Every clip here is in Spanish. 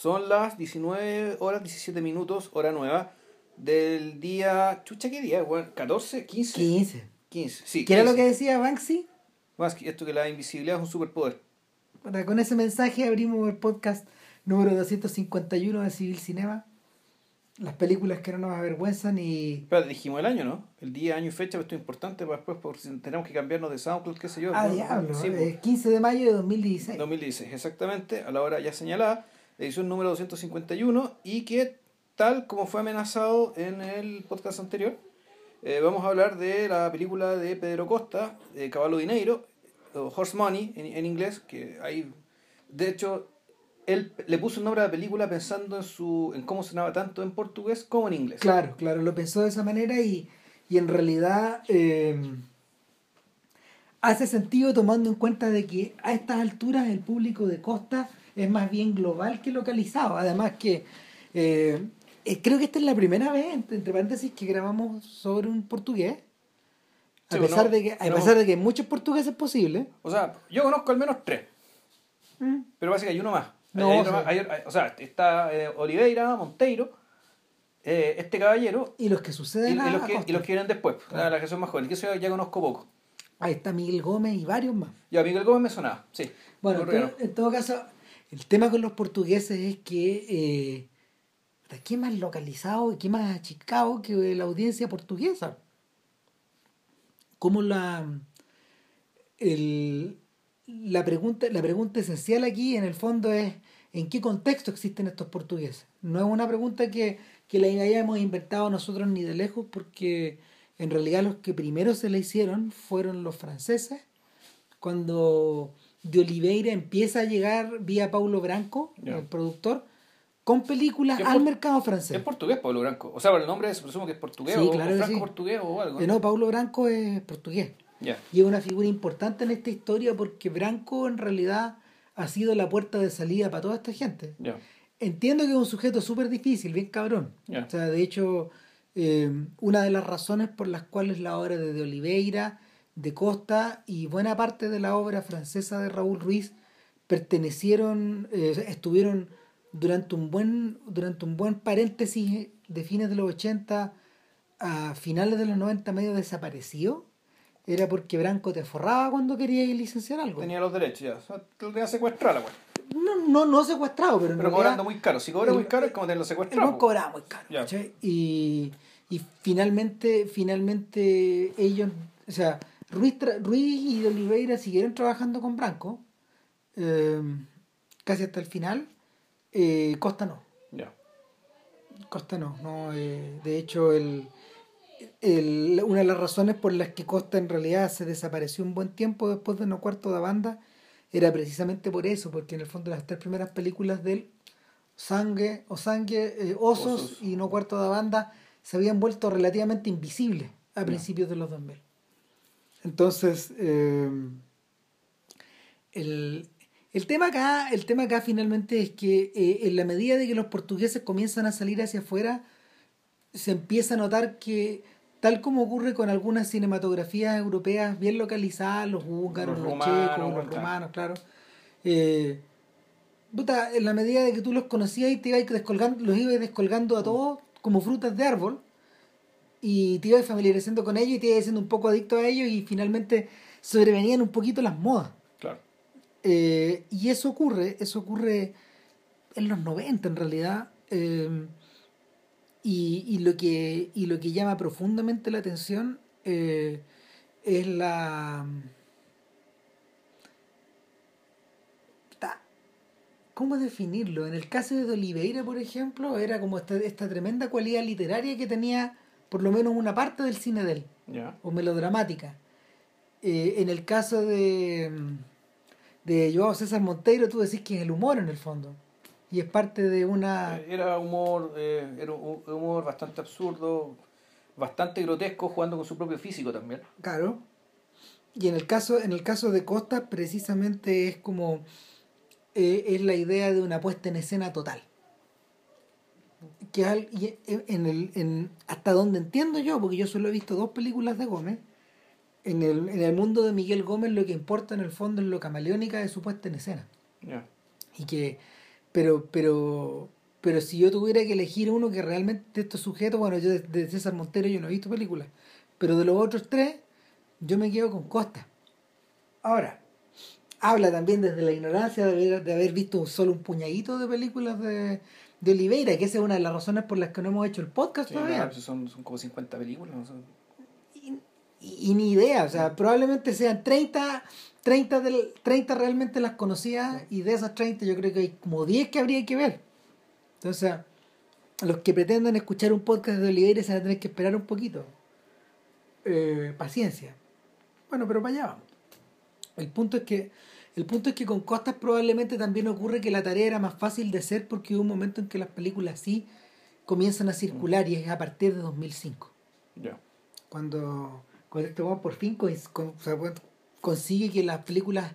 Son las 19 horas 17 minutos, hora nueva, del día... Chucha, ¿qué día? Bueno, ¿14? ¿15? 15. 15, sí. ¿Qué era lo 15. que decía Banksy? Que esto que la invisibilidad es un superpoder. Bueno, con ese mensaje abrimos el podcast número 251 de Civil Cinema. Las películas que no nos avergüenzan y... Espera, dijimos el año, ¿no? El día, año y fecha, esto es importante para después, por si tenemos que cambiarnos de SoundCloud, qué sé yo. Ah, ¿no? diablo. Sí, eh, 15 de mayo de 2016. 2016, exactamente, a la hora ya señalada, edición número 251, y que tal como fue amenazado en el podcast anterior, eh, vamos a hablar de la película de Pedro Costa, de Caballo Dinero, Horse Money en, en inglés, que hay, de hecho, él le puso el nombre a la película pensando en su en cómo sonaba tanto en portugués como en inglés. Claro, claro, lo pensó de esa manera y, y en realidad eh, hace sentido tomando en cuenta de que a estas alturas el público de Costa es más bien global que localizado. Además que eh, eh, creo que esta es la primera vez, entre, paréntesis, que grabamos sobre un portugués. A, Sí, pesar, no, de que, a no. pesar de que muchos portugueses posibles. O sea, yo conozco al menos tres, pero parece que hay uno más. No, Hay o sea- más. Hay- hay- o sea, está eh, Oliveira, Monteiro, eh, este caballero Y los que y, suceden y a- los que, y los que vienen después, Claro. las que son más jóvenes, que eso ya conozco poco. Ahí está Miguel Gómez y varios más. Ya, Miguel Gómez me sonaba, sí. Bueno, pero en todo caso, el tema con los portugueses es que eh, ¿qué más localizado qué más achicado que la audiencia portuguesa? Como la el, la pregunta la pregunta esencial aquí en el fondo es ¿en qué contexto existen estos portugueses? No es una pregunta que, que la hayamos inventado nosotros ni de lejos porque en realidad los que primero se la hicieron fueron los franceses cuando de Oliveira empieza a llegar vía Paulo Branco, el productor, con películas ¿Qué al por- mercado francés. Es portugués, Pablo Branco. O sea, por el nombre se presume que es portugués Sí, o, claro franco sí. portugués o algo. Eh, no, Paulo Branco es portugués. Y es una figura importante en esta historia porque Branco en realidad ha sido la puerta de salida para toda esta gente. Entiendo que es un sujeto súper difícil, bien cabrón. O sea, de hecho, eh, una de las razones por las cuales la obra de, de Oliveira, de Costa y buena parte de la obra francesa de Raúl Ruiz pertenecieron, eh, estuvieron durante un buen, durante un buen paréntesis de fines de los 80 a finales de los 90 medio desaparecido, era porque Branco te forraba cuando quería licenciar algo. Tenía los derechos, ya. O sea, te lo tenía secuestrado wea. No, no, no secuestrado, pero Pero cobrando muy caro. Si cobra muy caro es como tenerlo secuestrado. buen cobraba muy caro. ¿cachai? Y, y finalmente, finalmente ellos, o sea, Ruiz, Ruiz y Oliveira siguieron trabajando con Branco, eh, casi hasta el final. Eh, Costa no. Costa no, no eh, de hecho el, el- una de las razones por las que Costa en realidad se desapareció un buen tiempo después de No Cuarto de Banda era precisamente por eso, porque en el fondo las tres primeras películas de él, Sangue, o Sangue, eh, Osos, Osos. y No Cuarto de Banda, se habían vuelto relativamente invisibles a principios de los 2000. Entonces, eh, el, el tema acá, el tema acá finalmente es que eh, en la medida de que los portugueses comienzan a salir hacia afuera, se empieza a notar que, tal como ocurre con algunas cinematografías europeas bien localizadas, los húngaros, Los checos, los romanos, claro. eh, puta, en la medida de que tú los conocías y te ibas descolgando, los ibas descolgando a todos como frutas de árbol y te ibas familiarizando con ellos y te ibas siendo un poco adicto a ellos y finalmente sobrevenían un poquito las modas. Claro. Eh, y eso ocurre, eso ocurre en los 90 en realidad. eh, y, y lo que, y lo que llama profundamente la atención eh, es la... ¿Cómo definirlo? En el caso de Oliveira, por ejemplo, era como esta, esta tremenda cualidad literaria que tenía por lo menos una parte del cine de él o melodramática. Eh, en el caso de, de Joao César Monteiro, tú decís que es el humor en el fondo. Y es parte de una... Eh, Era humor, eh, era un humor bastante absurdo, bastante grotesco, jugando con su propio físico también. Claro. Y en el caso, en el caso de Costa, precisamente es como... eh, es la idea de una puesta en escena total. Que al- y en el, en, hasta donde entiendo yo, porque yo solo he visto dos películas de Gómez, en el, en el mundo de Miguel Gómez lo que importa en el fondo es lo camaleónica de su puesta en escena. Y que pero, pero, pero si yo tuviera que elegir uno que realmente de estos sujetos, bueno, yo de, de César Montero yo no he visto películas, pero de los otros tres, yo me quedo con Costa. Ahora, habla también desde la ignorancia de haber, de haber visto solo un puñadito de películas de, de Oliveira, que esa es una de las razones por las que no hemos hecho el podcast Sí, todavía. son, son como 50 películas. no sé. y, y- y ni idea, o sea, probablemente sean 30, 30, del, 30 realmente las conocía y de esas 30 yo creo que hay como 10 que habría que ver. Entonces, los que pretendan escuchar un podcast de Oliveira se van a tener que esperar un poquito. Eh, paciencia. Bueno, pero para allá vamos. El punto es que el punto es que con Costas probablemente también ocurre que la tarea era más fácil de hacer porque hubo un momento en que las películas sí comienzan a circular y es a partir de 2005 Ya. cuando, cuando este por fin consigue que las películas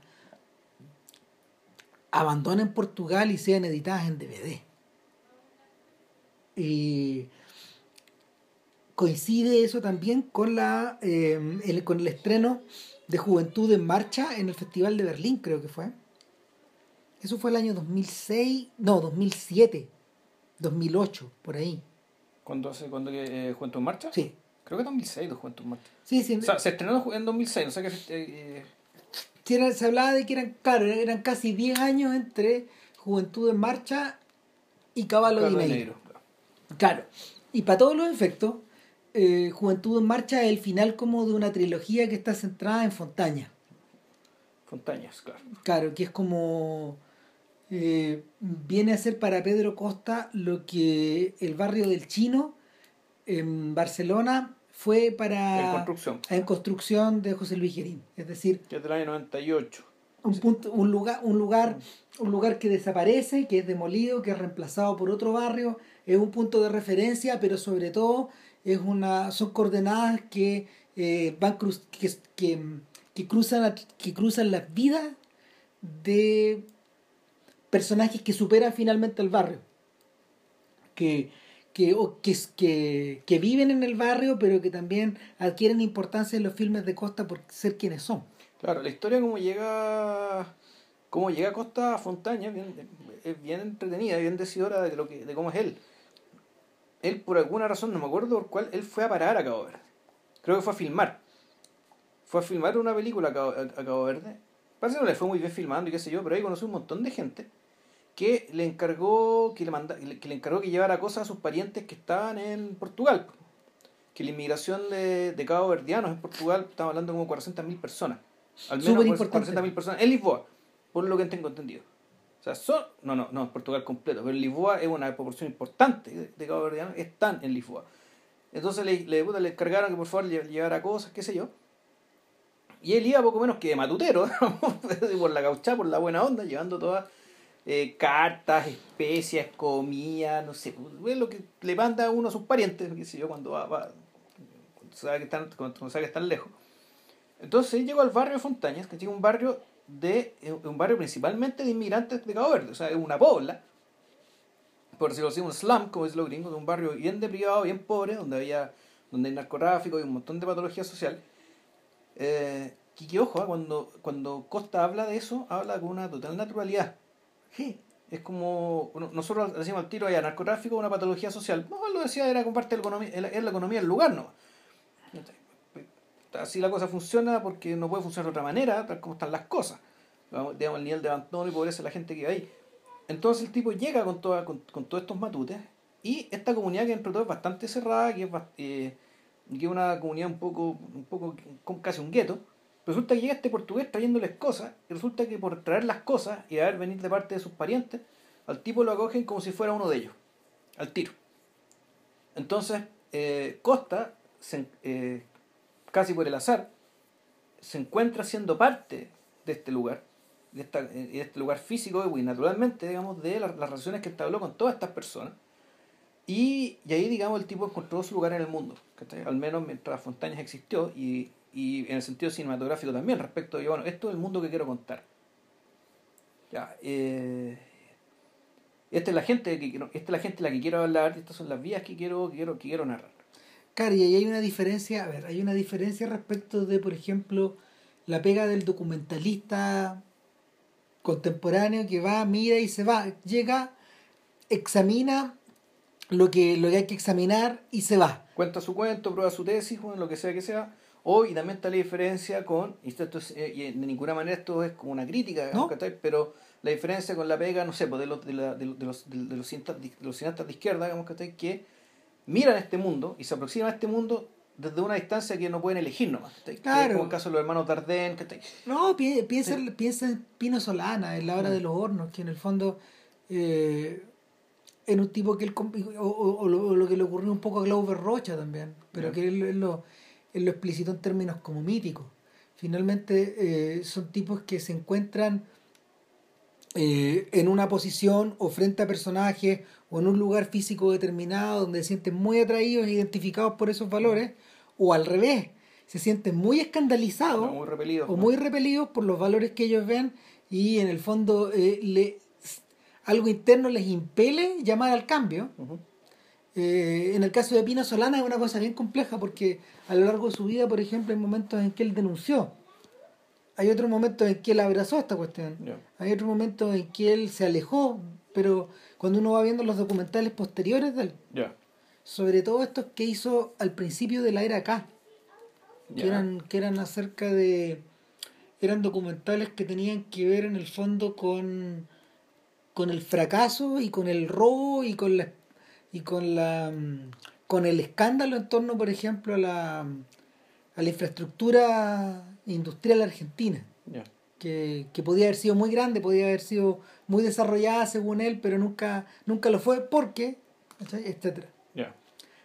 abandonen Portugal y sean editadas en DVD. Y coincide eso también con la eh, el, con el estreno de Juventud en Marcha en el Festival de Berlín, creo que fue. Eso fue el año 2006, no, 2007, 2008, por ahí. ¿Cuándo hace cuándo que eh, Juventud en Marcha? Sí, Creo que 2006 de Juventud en Marcha. sí, sí. O sea, se estrenó en 2006, o sea que... eh, Sí, era- se hablaba de que eran, claro, eran casi 10 años entre Juventud en Marcha y Caballo de Carlos Negro. Negro. Claro. Y para todos los efectos, eh, Juventud en Marcha es el final como de una trilogía que está centrada en Fontaña. Fontañas, claro. Claro, que es como... eh, viene a ser para Pedro Costa lo que el barrio del Chino en Barcelona fue para... En construcción, en construcción de José Luis Gerín. Es decir, que es del año 98. un punto un lugar un lugar un lugar que desaparece que es demolido que es reemplazado por otro barrio es un punto de referencia pero sobre todo es una son coordenadas que eh, van cruz- que, que, que cruzan a- que cruzan las vidas de personajes que superan finalmente el barrio que que, o que, que, que viven en el barrio pero que también adquieren importancia en los filmes de Costa por ser quienes son Claro, la historia como llega cómo llega a Costa Fontaña es bien, es bien entretenida, bien decidora de lo que de cómo es él. Él por alguna razón, no me acuerdo por cuál, él fue a parar a Cabo Verde. Creo que fue a filmar. Fue a filmar una película a Cabo, a- a Cabo Verde. Parece que no le fue muy bien filmando y qué sé yo, pero ahí conoció un montón de gente que le encargó que le manda, que le encargó que llevara cosas a sus parientes que estaban en Portugal. Que la inmigración de, de Cabo Verdianos en Portugal, estamos hablando como 400.000 personas. Al menos Súper importante. 400.000 personas en Lisboa, por lo que tengo entendido. O sea, son, no, no, no, Portugal completo, pero Lisboa es una proporción importante de, Cabo Verdianos, están en Lisboa. Entonces le, le, puta, le encargaron que por favor lle- llevara cosas, qué sé yo. Y él iba poco menos que de matutero, por la caucha, por la buena onda, llevando todas eh, cartas, especias, comida, no sé, es lo que le manda uno a sus parientes, qué sé yo, cuando va, va cuando sabe que están, cuando sabe que están lejos. Entonces él llegó al barrio de Fontañas, que es un barrio de eh, un barrio principalmente de inmigrantes de Cabo Verde, o sea, es una pobla, por decirlo así, un slum, como es lo gringo, de un barrio bien deprivado, bien pobre, donde había donde hay narcotráfico y un montón de patología social. Eh, que ojo, ah, cuando, cuando Costa habla de eso, habla con una total naturalidad. Sí. Es como, bueno, nosotros decimos al tiro, hay narcotráfico, una patología social. No, lo decía, era con parte la economía, es la economía del lugar, ¿no? Así la cosa funciona porque no puede funcionar de otra manera, tal como están las cosas. Digamos, el nivel de abandono y pobreza de la gente que vive ahí. Entonces el tipo llega con, con, con todos estos matutes y esta comunidad que entre todo es bastante cerrada, que es, eh, que es una comunidad un poco, un poco con casi un gueto, resulta que llega este portugués trayéndoles cosas y resulta que por traer las cosas y haber venir de parte de sus parientes, al tipo lo acogen como si fuera uno de ellos, al tiro. Entonces, eh, Costa, se- eh, casi por el azar, se encuentra siendo parte de este lugar, de, eh, de este lugar físico y naturalmente, digamos, de la- las relaciones que establó con todas estas personas. Y, y ahí, digamos, el tipo encontró su lugar en el mundo, al menos mientras Fontañas existió y, y en el sentido cinematográfico también, respecto de, bueno, esto es el mundo que quiero contar. Ya, eh, esta es la gente que quiero, esta es la gente a la que quiero hablar, estas son las vías que quiero, quiero, que quiero narrar. Claro, y ahí hay una diferencia, a ver, hay una diferencia respecto de, por ejemplo, la pega del documentalista contemporáneo que va, mira y se va, llega, examina lo que, lo que hay que examinar y se va. Cuenta su cuento, prueba su tesis, bueno, lo que sea que sea. O, y también está la diferencia con, y esto es, eh, y de ninguna manera esto es como una crítica, ¿No? pero la diferencia con la pega, no sé, pues de los, de, la- de, los, de, los, de los cineastas de izquierda, digamos, que miran este mundo y se aproximan a este mundo desde una distancia que no pueden elegir nomás. Claro. como el caso de los hermanos Dardenne. No, pi- piensa, piensa en Pino Solana, en la hora Mm. de los hornos, que en el fondo eh, en un tipo que él o, o- o lo, o lo que le ocurrió un poco a Glauber Rocha también, pero Ya. que él, él lo, él lo explicitó en términos como míticos. Finalmente eh, son tipos que se encuentran eh, en una posición o frente a personajes o en un lugar físico determinado donde se sienten muy atraídos e identificados por esos valores, o al revés, se sienten muy escandalizados No, muy repelidos. o ¿no? muy repelidos por los valores que ellos ven y en el fondo eh, le, algo interno les impele llamar al cambio. Eh, en el caso de Pino Solana es una cosa bien compleja porque a lo largo de su vida, por ejemplo, hay momentos en que él denunció. Hay otros momentos en que él abrazó esta cuestión. Hay otros momentos en que él se alejó, pero cuando uno va viendo los documentales posteriores de él, sobre todo estos que hizo al principio de la era K, que eran, que eran acerca de eran documentales que tenían que ver en el fondo con con el fracaso y con el robo y con la y con la con el escándalo en torno por ejemplo a la a la infraestructura industrial argentina que, que podía haber sido muy grande podía haber sido muy desarrollada según él pero nunca nunca lo fue porque etcétera Ya.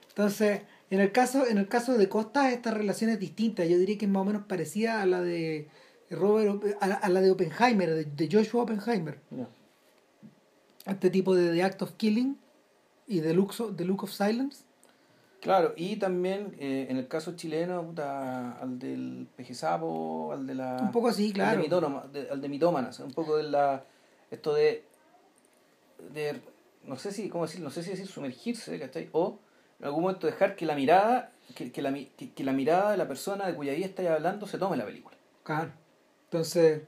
entonces, en el caso, en el caso de Costa, esta relación es distinta. Yo diría que es más o menos parecida a la de Robert, a, a la de Oppenheimer, de, de Joshua Oppenheimer. Ya. Este tipo de The Act of Killing y The Look, The Look of Silence. Claro, y también eh, en el caso chileno, puta, al del pejesapo, al de la... Un poco así, claro. Al de, mitónoma- de- al de mitómanas, un poco de la... Esto de... de no sé si, ¿cómo decir? No sé si decir sumergirse, ¿cachai? O en algún momento dejar que la mirada, que, que la, que, que la mirada de la persona de cuya vida estáis hablando se tome la película. Claro. Entonces,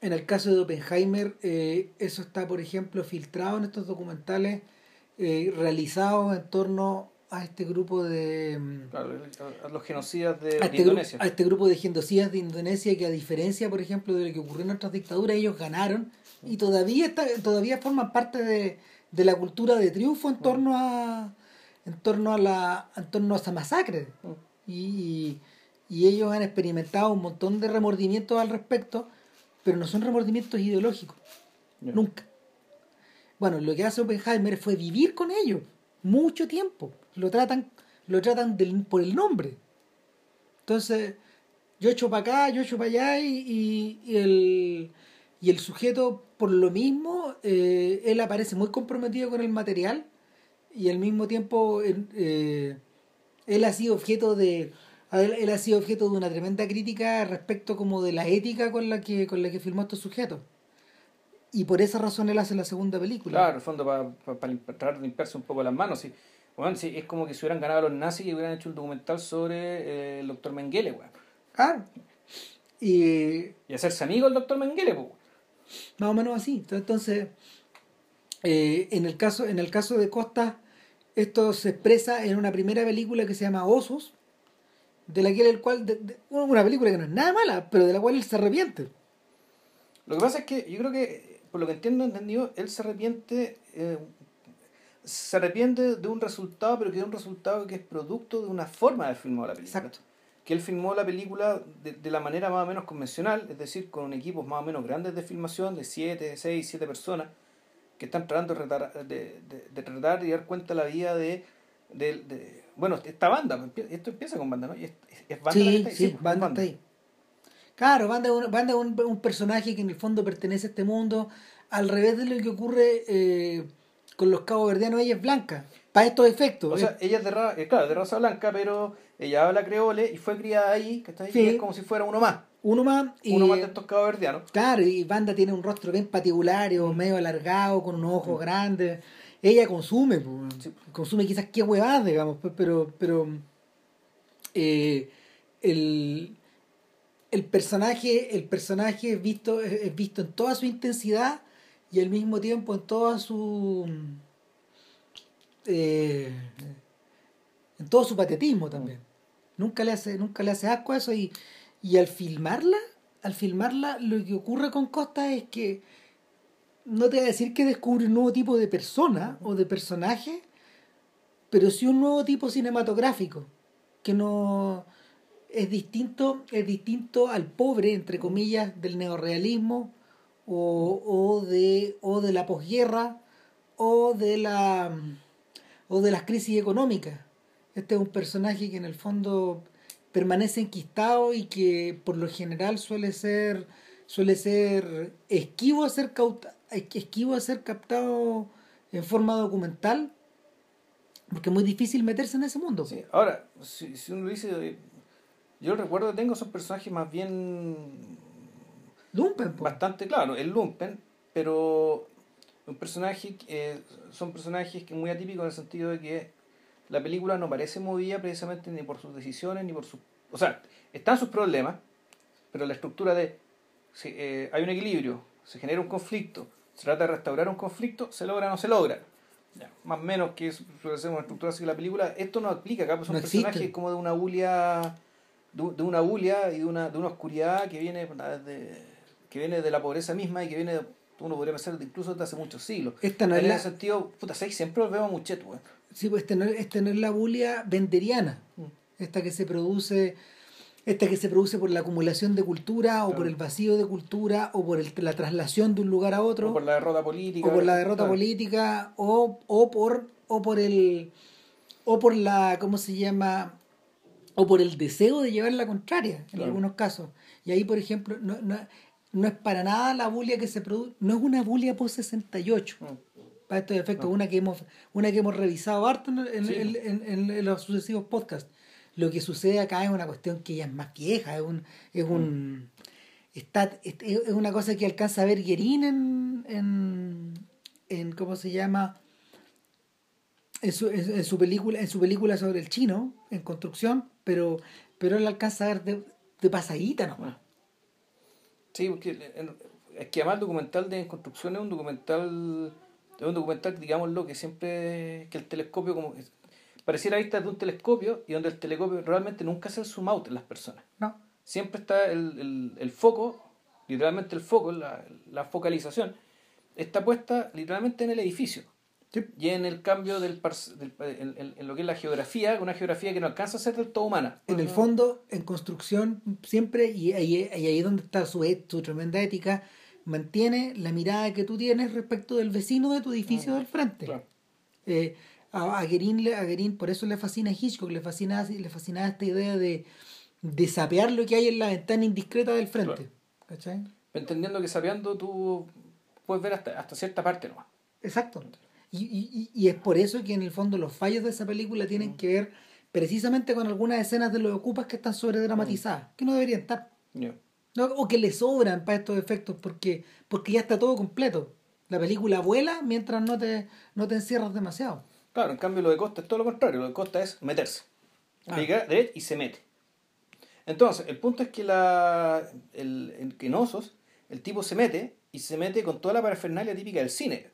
en el caso de Oppenheimer, eh, eso está, por ejemplo, filtrado en estos documentales eh, realizados en torno a este grupo de... mm, Claro, a- los genocidas de, a este, Indonesia. a este grupo de genocidas de Indonesia que a diferencia, por ejemplo, de lo que ocurrió en otras dictaduras, ellos ganaron y todavía está, todavía forman parte de, de la cultura de triunfo en torno a en torno a la en torno a esa masacre. Mm. y, y ellos han experimentado un montón de remordimientos al respecto pero no son remordimientos ideológicos. Nunca. Bueno lo que hace Oppenheimer fue vivir con ellos mucho tiempo lo tratan lo tratan del- por el nombre entonces yo echo para acá yo echo para allá y, y- y el y el sujeto por lo mismo eh, él aparece muy comprometido con el material y al mismo tiempo él, eh, él ha sido objeto de él, ha sido objeto de una tremenda crítica respecto como de la ética con la que con la que filmó estos sujetos y por esa razón él hace la segunda película Claro, en el fondo para tratar de limpiarse un poco las manos. Sí. Bueno, sí, es como que se hubieran ganado los nazis y hubieran hecho un documental sobre eh, el doctor Mengele, weón. Claro. y Y hacerse amigo del doctor Mengele, pues. más o menos así entonces eh, en el caso en el caso de Costa esto se expresa en una primera película que se llama Osos de la que el cual de- de- una película que no es nada mala pero de la cual él se arrepiente Lo que pasa es que yo creo que, por lo que entiendo, entendido, él se arrepiente, eh, se arrepiente de un resultado, pero que es un resultado que es producto de una forma de filmado la película. Exacto. Que él filmó la película de, de la manera más o menos convencional, es decir, con equipos más o menos grandes de filmación, de 7, 6, 7 personas, que están tratando de, retar- de, de, de tratar y dar cuenta de la vida de, de, de- bueno, esta banda, pues, esto empieza con banda, ¿no? Es, es banda la que sí, está ahí, sí, Banda banda. está ahí. Claro, Banda es un, Banda un, un personaje que en el fondo pertenece a este mundo, al revés de lo que ocurre eh, con los cabos verdianos, ella es blanca, para estos efectos. O sea, ella es de, ra- eh, claro, de raza blanca, pero ella habla creole y fue criada ahí, que está ahí, Sí. y es como si fuera uno más. uno más y, Uno más de estos caboverdianos. Claro, y Banda tiene un rostro bien patibulario, Mm. medio alargado, con unos ojos grandes. Ella consume, Sí. consume quizás qué huevadas, digamos, pero, pero eh, el, el personaje, el personaje es visto, es visto en toda su intensidad y al mismo tiempo en toda su eh, en todo su patetismo también. Nunca le hace, nunca le hace asco a eso y, y al filmarla, al filmarla, lo que ocurre con Costa es que no te voy a decir que descubre un nuevo tipo de persona o de personaje, pero sí un nuevo tipo cinematográfico, que no es distinto, es distinto al pobre, entre comillas, del neorrealismo o, o de, o de la posguerra o de la o de las crisis económicas. Este es un personaje que en el fondo permanece enquistado y que por lo general suele ser suele ser esquivo a ser esquivo a ser captado en forma documental porque es muy difícil meterse en ese mundo. Sí. Ahora, si, si uno dice, yo recuerdo tengo esos personajes más bien... Lumpen. Bastante claro, el Lumpen, pero un personaje, eh, son personajes que muy atípicos en el sentido de que la película no parece movida precisamente ni por sus decisiones, ni por sus... O sea, están sus problemas, pero la estructura de... Si, eh, hay un equilibrio, se genera un conflicto, se trata de restaurar un conflicto, se logra o no se logra más o menos que suele ser una estructura así que la película, esto no aplica acá, pues son personajes como de una bulia, de, una bulia y de una, de una oscuridad que viene de, que viene de la pobreza misma y que viene, uno podría pensar, incluso desde hace muchos siglos. Esta no en ese sentido, puta, siempre lo vemos mucho Sí, pues esta no, esta no es la bulia venderiana, mm. esta que se produce esta que se produce por la acumulación de cultura o por el vacío de cultura o por el, la traslación de un lugar a otro o por la derrota política o por la derrota política o, o por o por el o por la cómo se llama o por el deseo de llevar la contraria en algunos casos. Y ahí por ejemplo no, no, no, es para nada la bulia que se produce no es una bulia por 68 mm. para estos efectos una que hemos una que hemos revisado harto en, en, en los sucesivos podcasts lo que sucede acá es una cuestión que ya es más vieja, es un, es un está, es una cosa que alcanza a ver Guerín en, en, en ¿cómo se llama? En su, en, su película, en su película sobre el chino, en construcción, pero, pero él alcanza a ver de, de pasadita nomás. Sí, porque es que además el documental de construcción es un documental, es un documental, digámoslo, que siempre, que el telescopio como pareciera vista de un telescopio y donde el telescopio realmente nunca hace el zoom out en las personas. No. Siempre está el, el, el foco, literalmente el foco, la, la, focalización, está puesta literalmente en el edificio. Y en el cambio del, del en, en, lo que es la geografía, una geografía que no alcanza a ser del todo humana. En el fondo, en construcción, siempre, y ahí, ahí es donde está su, su tremenda ética, mantiene la mirada que tú tienes respecto del vecino de tu edificio del frente. Claro. Eh, a, a, Gerín, por eso le fascina a Hitchcock, le fascina, le fascina esta idea de, de sapear lo que hay en la ventana indiscreta del frente. Entendiendo que sapeando tú puedes ver hasta, hasta cierta parte nomás. Exacto. Y, y, y, es por eso que en el fondo los fallos de esa película tienen mm. que ver precisamente con algunas escenas de los ocupas que están sobredramatizadas, mm. que no deberían estar. No, o que le sobran para estos efectos porque, porque ya está todo completo. La película vuela mientras no te, no te encierras demasiado. Claro, en cambio lo de Costa es todo lo contrario. Lo de Costa es meterse. Ah. y se mete. Entonces, el punto es que la, el, el, en Osos, el tipo se mete y se mete con toda la parafernalia típica del cine.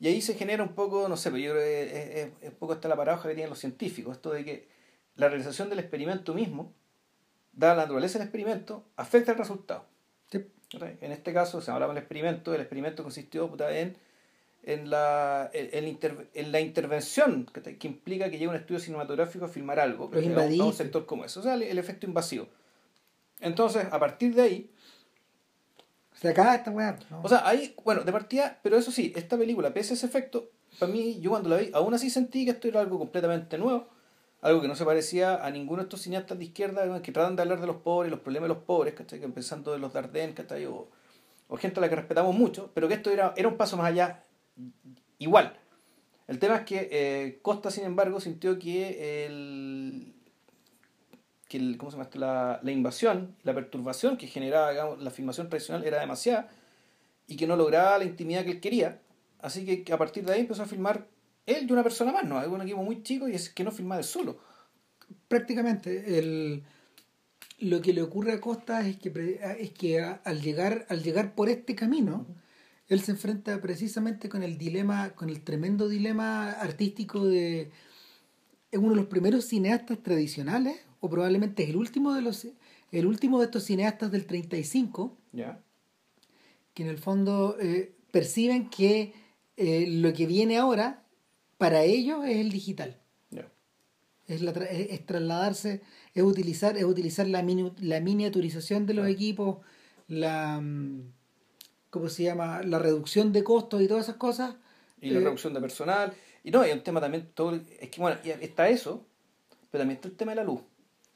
Y ahí se genera un poco, no sé, pero yo creo que es, un poco esta la paradoja que tienen los científicos, esto de que la realización del experimento mismo, dada la naturaleza del experimento, afecta el resultado. En este caso, se hablaba del experimento, el experimento consistió en en la, en, en la intervención que, implica que llegue un estudio cinematográfico a filmar algo, a, un sector como eso, o sea, el, efecto invasivo. Entonces, a partir de ahí... Se acaba esta weá. O sea, ahí, bueno, de partida, pero eso sí, esta película, pese a ese efecto, para mí, yo cuando la vi, aún así sentí que esto era algo completamente nuevo, algo que no se parecía a ninguno de estos cineastas de izquierda que tratan de hablar de los pobres, los problemas de los pobres, ¿cachai? Empezando de los Dardenne, ¿cachai? O, o gente a la que respetamos mucho, pero que esto era, era un paso más allá igual. El tema es que eh, Costa, sin embargo, sintió que el, que el, ¿cómo se llama La, la, invasión, la perturbación que generaba la filmación tradicional era demasiada y que no lograba la intimidad que él quería. Así que a partir de ahí empezó a filmar él y una persona más, ¿no? Es un equipo muy chico y es que no filmaba él solo. Prácticamente. El, lo que le ocurre a Costa es que, es que a- al, llegar, al llegar por este camino, él se enfrenta precisamente con el dilema, con el tremendo dilema artístico de es uno de los primeros cineastas tradicionales, o probablemente es el último de los el último de estos cineastas del 35, Ya. que en el fondo eh, perciben que eh, lo que viene ahora para ellos es el digital. Es, la tra- es, es trasladarse, es utilizar, es utilizar la, mini- la miniaturización de los equipos, la mm, ¿cómo se llama? la reducción de costos y todas esas cosas. Y la Eh, reducción de personal. Y no, hay un tema también, todo, es que bueno, está eso, pero también está el tema de la luz.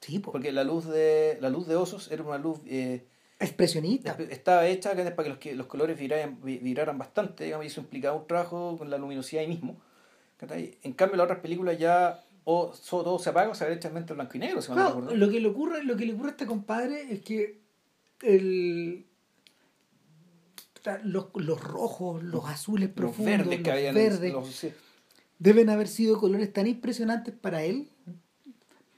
Sí, po, Porque la luz de la luz de osos era una luz eh, expresionista. estaba hecha para que los, que los colores viraran, vi- viraran bastante, digamos, y eso implicaba un trabajo con la luminosidad ahí mismo. En cambio, las otras películas ya o todo se apaga o se ve derechamente en blanco y negro, si Claro, recuerdo. lo que le ocurre, lo que le ocurre a este compadre es que el los, los rojos, los azules Los profundos, verdes que los verdes, los- sí. Deben haber sido colores tan impresionantes para él.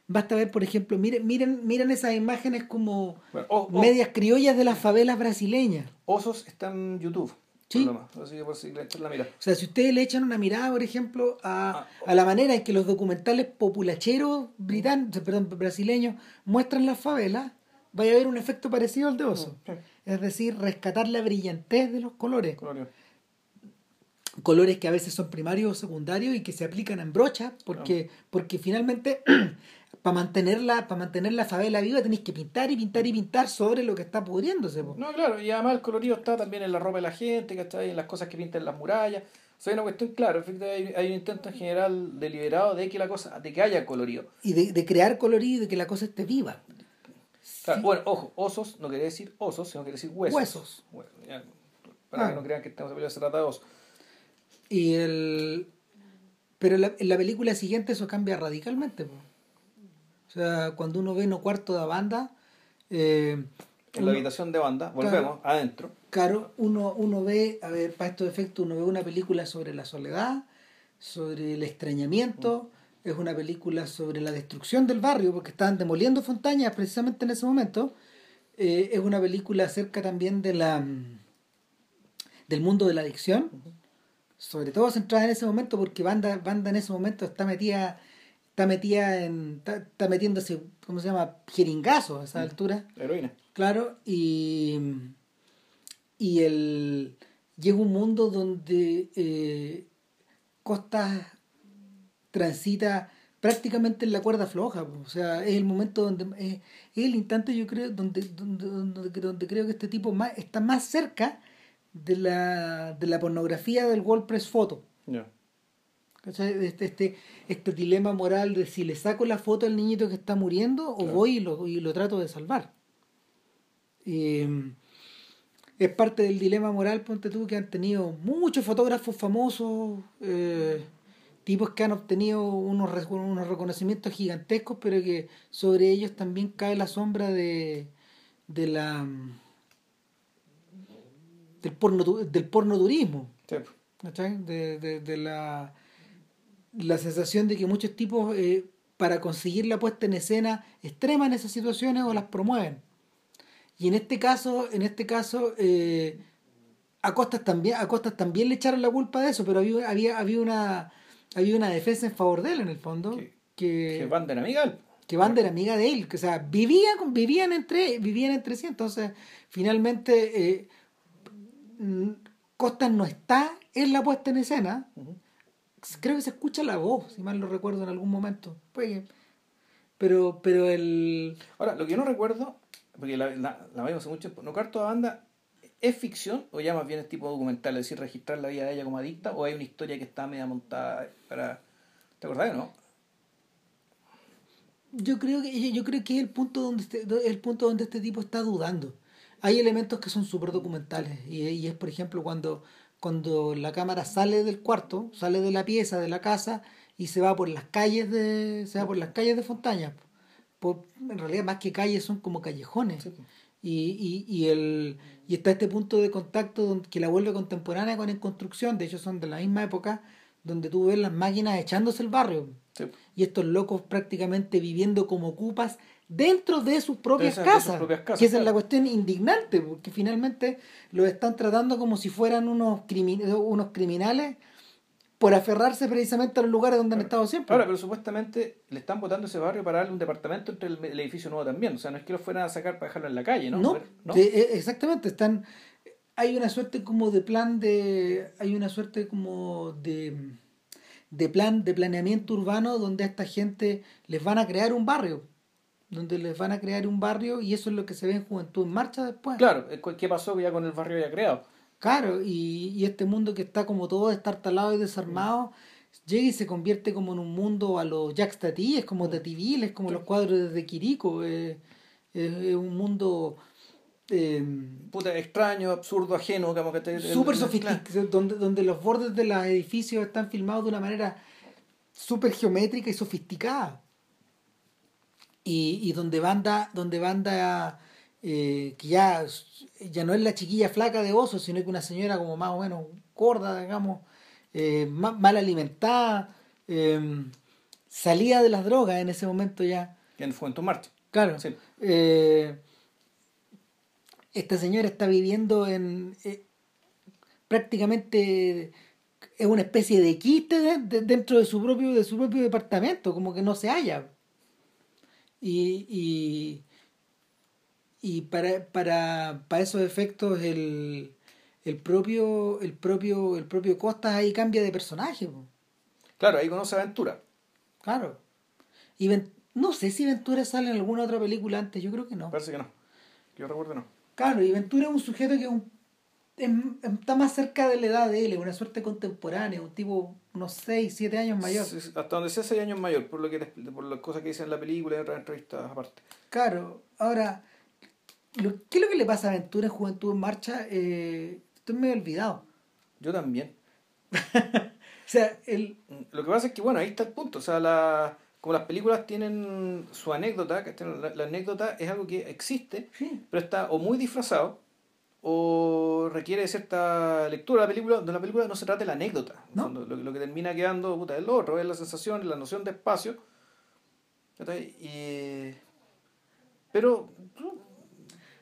Basta ver, por ejemplo, miren, miren, miren esas imágenes como Bueno, medias criollas de las favelas brasileñas. Osos está en YouTube. Sí. por lo más. Así que por si le echan la. O sea, si ustedes le echan una mirada, por ejemplo, a, Ah, a la manera en que los documentales populacheros británicos, perdón, brasileños muestran las favelas, vaya a haber un efecto parecido al de Oso. Sí, Es decir, rescatar la brillantez de los colores. Colores que a veces son primarios o secundarios y que se aplican en brochas, porque, porque finalmente, para mantenerla, para mantener la favela viva, tenéis que pintar y pintar y pintar sobre lo que está pudriéndose. po. No, claro, y además el colorido está también en la ropa de la gente, ¿cachai? En las cosas que pintan las murallas. O sea, hay una cuestión, claro, efectivamente hay, hay un intento en general deliberado de que la cosa, de que haya colorido. Y de, de crear colorido y de que la cosa esté viva. Claro, Bueno, ojo, osos no quiere decir osos, sino quiere decir huesos. Huesos. Bueno, ya, para Ah. que no crean que estamos hablando se trata de osos. Y el... Pero la- en la película siguiente eso cambia radicalmente. po. O sea, cuando uno ve no cuarto de banda, eh, En uno- la habitación de banda, volvemos, adentro. claro, uno, uno ve, a ver, para estos efectos, uno ve una película sobre la soledad, sobre el extrañamiento, es una película sobre la destrucción del barrio, porque estaban demoliendo Fontañas precisamente en ese momento. Eh, es una película acerca también de la mm, del mundo de la adicción, sobre todo centrada en ese momento, porque Banda, Banda en ese momento está metida, está metida en, está, está metiéndose, ¿cómo se llama? jeringazos a esa altura. Heroína. Claro, y, y el, llega un mundo donde eh, Costa transita prácticamente en la cuerda floja, o sea, es el momento donde, es, es el instante yo creo, donde, donde, donde, donde creo que este tipo más, está más cerca de la, de la pornografía del WordPress Photo. ¿Cachai? Este, este, este dilema moral de si le saco la foto al niñito que está muriendo o Claro. voy y lo, y lo trato de salvar. Eh, es parte del dilema moral, ponte tú, que han tenido muchos fotógrafos famosos, eh, tipos que han obtenido unos, unos reconocimientos gigantescos, pero que sobre ellos también cae la sombra de, de la del porno del pornoturismo. Sí. De, de, de la, la sensación de que muchos tipos, eh, para conseguir la puesta en escena, extreman esas situaciones o las promueven. Y en este caso, en este caso, eh, a Costas también, a Costas también le echaron la culpa de eso, pero había, había, había una había una defensa en favor de él en el fondo, Que- que, Que van de amiga. que Banda era amiga de él, que o sea, vivía con, vivían entre, vivían entre sí, entonces finalmente eh, mm, Costas no está en la puesta en escena, creo que se escucha la voz, si mal lo recuerdo en algún momento. Pues, pero, pero el Ahora, lo que yo no recuerdo, porque la, la, la vimos hace mucho tiempo, ¿no carto de banda es ficción o ya más bien es tipo documental? Es decir, registrar la vida de ella como adicta o hay una historia que está media montada para... ¿Te acordás, no? yo creo que yo, yo creo que es el punto donde este, el punto donde este tipo está dudando. Hay elementos que son súper documentales y, y es por ejemplo cuando cuando la cámara sale del cuarto, sale de la pieza, de la casa y se va por las calles de se va por las calles de Fontaña. Por, en realidad más que calles son como callejones. Sí. Y, y, y, el, y está este punto de contacto donde, que la vuelve contemporánea con En Construcción, de hecho son de la misma época, donde tú ves las máquinas echándose el barrio. Sí. Y estos locos prácticamente viviendo como ocupas dentro de sus propias, De de sus casas, propias casas, que esa es la cuestión indignante, porque finalmente los están tratando como si fueran unos, crimi- unos criminales por aferrarse precisamente a los lugares donde han estado siempre. Ahora, pero supuestamente le están votando ese barrio para darle un departamento entre el, el edificio nuevo también. O sea, no es que lo fueran a sacar para dejarlo en la calle, ¿no? No, ¿No? de- e- exactamente, están hay una suerte como de plan de hay una suerte como de de plan de planeamiento urbano donde a esta gente les van a crear un barrio, donde les van a crear un barrio y eso es lo que se ve en Juventud en Marcha después. Claro, eh, ¿qué pasó ya con el barrio ya creado? Claro, y, y este mundo que está como todo destartalado y desarmado, llega y se convierte como en un mundo a los Jacques Tati, es como Tativil, es como los cuadros de Quirico, eh, es, es un mundo eh, Puta, extraño, absurdo, ajeno, como que te... súper sofisticado, donde, donde los bordes de los edificios están filmados de una manera súper geométrica y sofisticada. Y, y donde banda, donde banda eh, que ya, ya no es la chiquilla flaca de oso, sino que una señora como más o menos gorda, digamos, eh, ma- mal alimentada, eh, salía de las drogas en ese momento ya. En Juventud Marcha. Claro. Sí. Eh, esta señora está viviendo en prácticamente es una especie de quiste de- de- dentro de su propio de su propio departamento, como que no se halla. Y, y, y para, para, para esos efectos el, el propio el propio el propio Costas ahí cambia de personaje. po. Claro, ahí conoce Aventura. Claro. Y Ven- no sé si Ventura sale en alguna otra película antes, yo creo que no. Parece que no. Yo recuerdo no. Claro, y Ventura es un sujeto que es un- es- está más cerca de la edad de él, es una suerte contemporánea, un tipo unos 6, 7 años mayor. Hasta donde sea 6 años mayor, por lo que por las cosas que dicen en la película y en otras entrevistas aparte. Claro, ahora, lo- ¿qué es lo que le pasa a Ventura en Juventud en Marcha? Eh, estoy medio olvidado. Yo también. O sea, el, Lo que pasa es que, bueno, ahí está el punto. O sea, la, como las películas tienen su anécdota, la, la anécdota es algo que existe, sí, pero está o muy disfrazado o requiere cierta lectura de la película, donde la película no se trata de la anécdota. No. fondo, Lo, lo que termina quedando puta, es lo otro, es la sensación, es la noción de espacio. Y, pero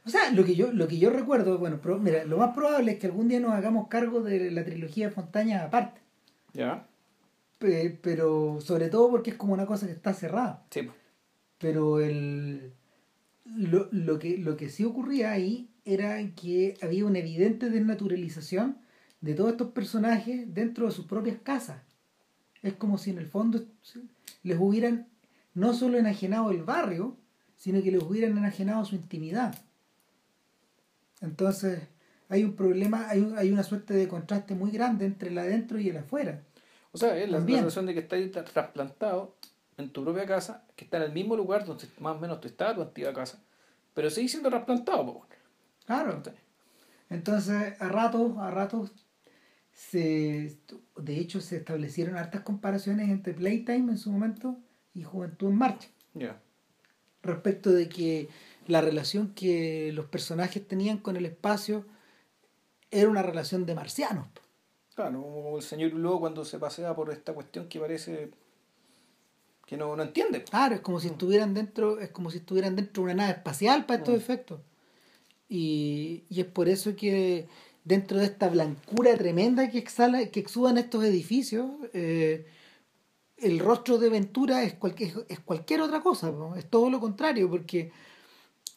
o sea, lo que yo, lo que yo recuerdo, bueno, mira, lo más probable es que algún día nos hagamos cargo de la trilogía de Fontaña aparte, ya, Pe- pero sobre todo porque es como una cosa que está cerrada. sí, pero el lo, lo que lo que sí ocurría ahí era que había una evidente desnaturalización de todos estos personajes dentro de sus propias casas es como si en el fondo les hubieran no solo enajenado el barrio sino que les hubieran enajenado su intimidad entonces hay un problema hay, un- hay una suerte de contraste muy grande entre el adentro y el afuera O sea, es la, la sensación de que estás tra- trasplantado en tu propia casa, que está en el mismo lugar donde más o menos tú estás, tu antigua casa, pero seguís siendo trasplantado. po. Claro Entonces, a ratos, a ratos, se, de hecho, se establecieron hartas comparaciones entre Playtime en su momento y Juventud en Marcha, Ya. respecto de que la relación que los personajes tenían con el espacio era una relación de marcianos. Claro, el señor luego cuando se pasea por esta cuestión que parece que no, no entiende. Claro, es como si estuvieran dentro, es como si estuvieran dentro de una nave espacial para estos Mm. efectos. Y, y es por eso que dentro de esta blancura tremenda que exhala, que exudan estos edificios, eh, el rostro de Ventura es cualquier, es cualquier otra cosa, ¿no? es todo lo contrario, porque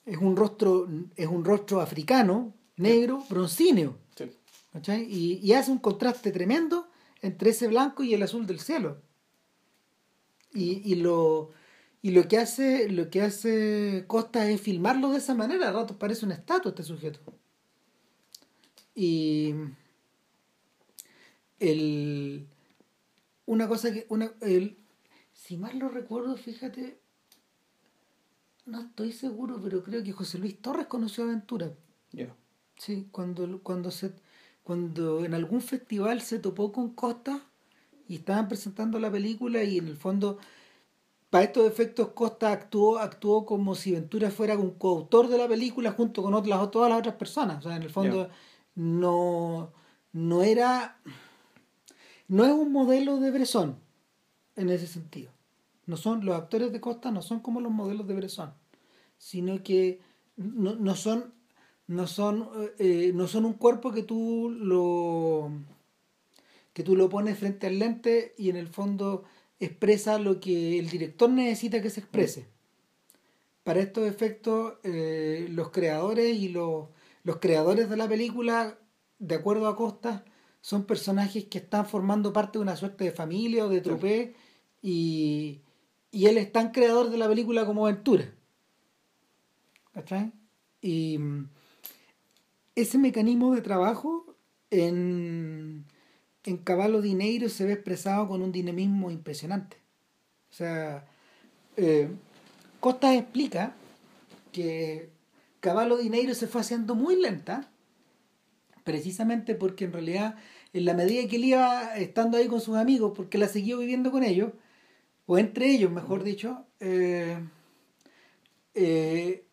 es un rostro, es un rostro africano, negro, broncíneo. Y, y hace un contraste tremendo entre ese blanco y el azul del cielo. Y, y lo y lo que hace lo que hace Costa es filmarlo de esa manera, a ratos parece una estatua este sujeto. Y el una cosa que una el, si mal lo recuerdo, fíjate no estoy seguro, pero creo que José Luis Torres conoció a Ventura. Ya. Sí, cuando, cuando, se, cuando en algún festival se topó con Costa y estaban presentando la película y en el fondo, para estos efectos, Costa actuó, actuó como si Ventura fuera un coautor de la película junto con otras, todas las otras personas. O sea, en el fondo no, no era... No es un modelo de Bresson en ese sentido. No son, los actores de Costa no son como los modelos de Bresson. sino que no, no son no son eh, no son un cuerpo que tú lo que tú lo pones frente al lente y en el fondo expresa lo que el director necesita que se exprese. Para estos efectos, eh, los creadores y los, los creadores de la película, de acuerdo a Costa, son personajes que están formando parte de una suerte de familia o de tropé y, y él es tan creador de la película como aventura. ¿Cachai? Y mm, ese mecanismo de trabajo en, en Caballo Dinero se ve expresado con un dinamismo impresionante. O sea, eh, Costa explica que Caballo Dinero se fue haciendo muy lenta, precisamente porque en realidad, en la medida que él iba estando ahí con sus amigos, porque la siguió viviendo con ellos, o entre ellos, mejor dicho, eh, eh,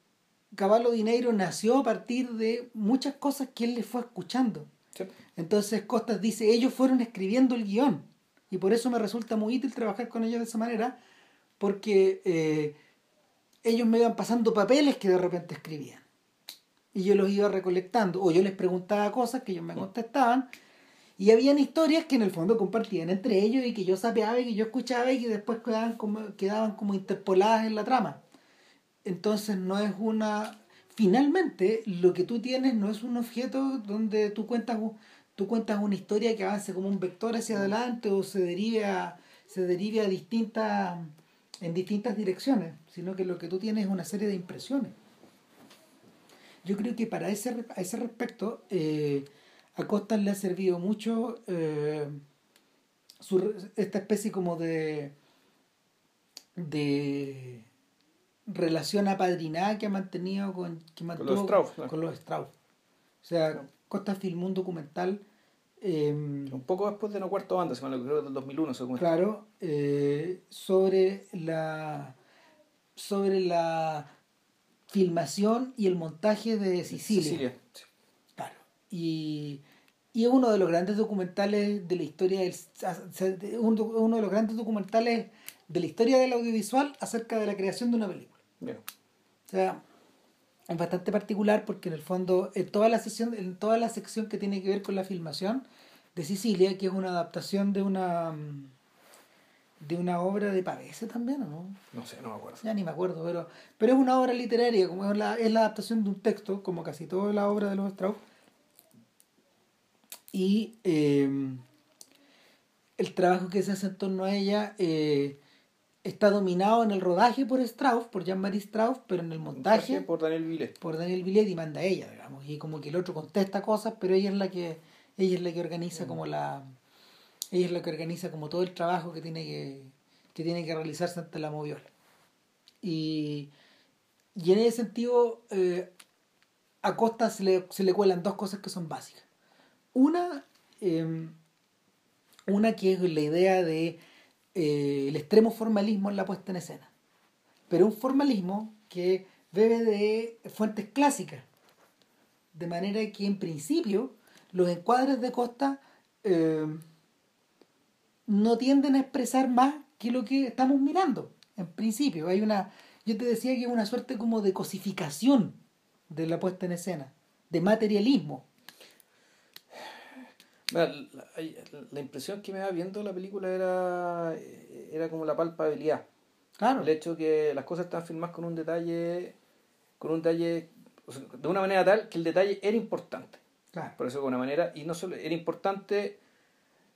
Caballo Dinero nació a partir de muchas cosas que él le fue escuchando. Entonces Costas dice, ellos fueron escribiendo el guion. Y por eso me resulta muy útil trabajar con ellos de esa manera, porque eh, ellos me iban pasando papeles que de repente escribían. Y yo los iba recolectando, o yo les preguntaba cosas que ellos me contestaban, y habían historias que en el fondo compartían entre ellos y que yo sapeaba y que yo escuchaba y que después quedaban como, quedaban como interpoladas en la trama. Entonces no es una... Finalmente, lo que tú tienes no es un objeto donde tú cuentas, tú cuentas una historia que avance como un vector hacia adelante o se derive a, se derive a distintas, en distintas direcciones, sino que lo que tú tienes es una serie de impresiones. Yo creo que para ese, a ese respecto, eh, a Costas le ha servido mucho eh, esta especie como de de relación apadrinada que ha mantenido con, que mantuvo con los Strauss. Con los Strauss. O sea, Costa filmó un documental. Em, un poco después de No Cuarto Banda, se me lo creo del 2001. Se claro, eh, sobre la sobre la filmación y el montaje de Sicilia. Sicilia. Claro. Y, y es uno de los grandes documentales de la historia del, uno de los grandes documentales de la historia del audiovisual acerca de la creación de una película. O sea, es bastante particular porque en el fondo, en toda la sesión, en toda la sección que tiene que ver con la filmación de Sicilia, que es una adaptación de una de una obra de Pavese también, ¿o no? No sé, no me acuerdo. Ya ni me acuerdo, pero, pero es una obra literaria, como es la, es la adaptación de un texto, como casi toda la obra de los Strauss. Y eh, el trabajo que se hace en torno a ella eh, está dominado en el rodaje por Strauss, por Jean-Marie Strauss, pero en el montaje por Daniel Villet. Por Daniel Villet y manda ella, digamos, y como que el otro contesta cosas, pero ella es la que ella es la que organiza mm. como la ella es la que organiza como todo el trabajo que tiene que, que tiene que realizarse ante la moviola. Y, y en ese sentido eh, a Costa se le, se le cuelan dos cosas que son básicas. Una em, una que es la idea de eh, el extremo formalismo en la puesta en escena. Pero un formalismo que bebe de fuentes clásicas. De manera que en principio los encuadres de Costa eh, no tienden a expresar más que lo que estamos mirando. En principio, hay una. Yo te decía que es una suerte como de cosificación de la puesta en escena, de materialismo. La, la, impresión que me da viendo la película era, era como la palpabilidad. Claro. El hecho que las cosas están filmadas con un detalle, con un detalle, de una manera tal que el detalle era importante. Claro. Por eso de una manera, y no solo era importante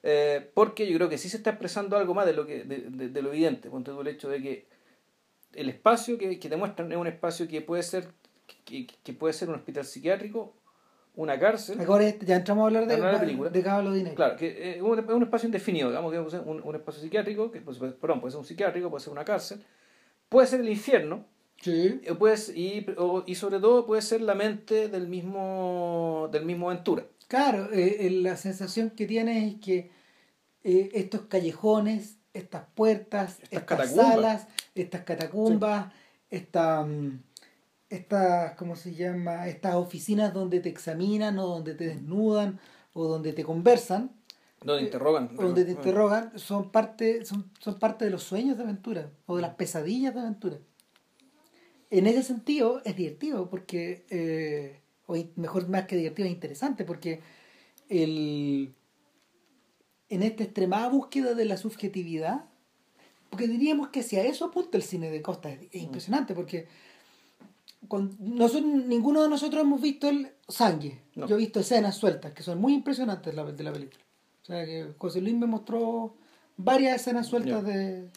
eh, porque yo creo que sí se está expresando algo más de lo que de, de, lo evidente. Ponte tú el hecho de que el espacio que, que te muestran es un espacio que puede ser que, que puede ser un hospital psiquiátrico una cárcel. Ahora ya entramos a hablar de, la película. de Dinero. Claro, que es un, un, espacio indefinido, digamos que es un, un espacio psiquiátrico, que pues, perdón, puede ser un psiquiátrico, puede ser una cárcel, puede ser el infierno, sí. Eh, puede, y, y sobre todo puede ser la mente del mismo, del mismo Ventura. Claro, eh, la sensación que tienes es que eh, estos callejones, estas puertas, estas, salas, estas catacumbas, esta... Mm, estas, ¿cómo se llama? Estas oficinas donde te examinan o donde te desnudan o donde te conversan. Donde interrogan. Donde te interrogan, son parte, son, son parte de los sueños de aventura o de las pesadillas de aventura. en ese sentido es divertido porque, eh, o mejor más que divertido, es interesante porque el, en esta extremada búsqueda de la subjetividad, porque diríamos que si a eso apunta el cine de Costa, es, es impresionante porque con, nosotros, ninguno de nosotros hemos visto el Sangue. No. Yo he visto escenas sueltas que son muy impresionantes de la, de la película. O sea que José Luis me mostró varias escenas sueltas de,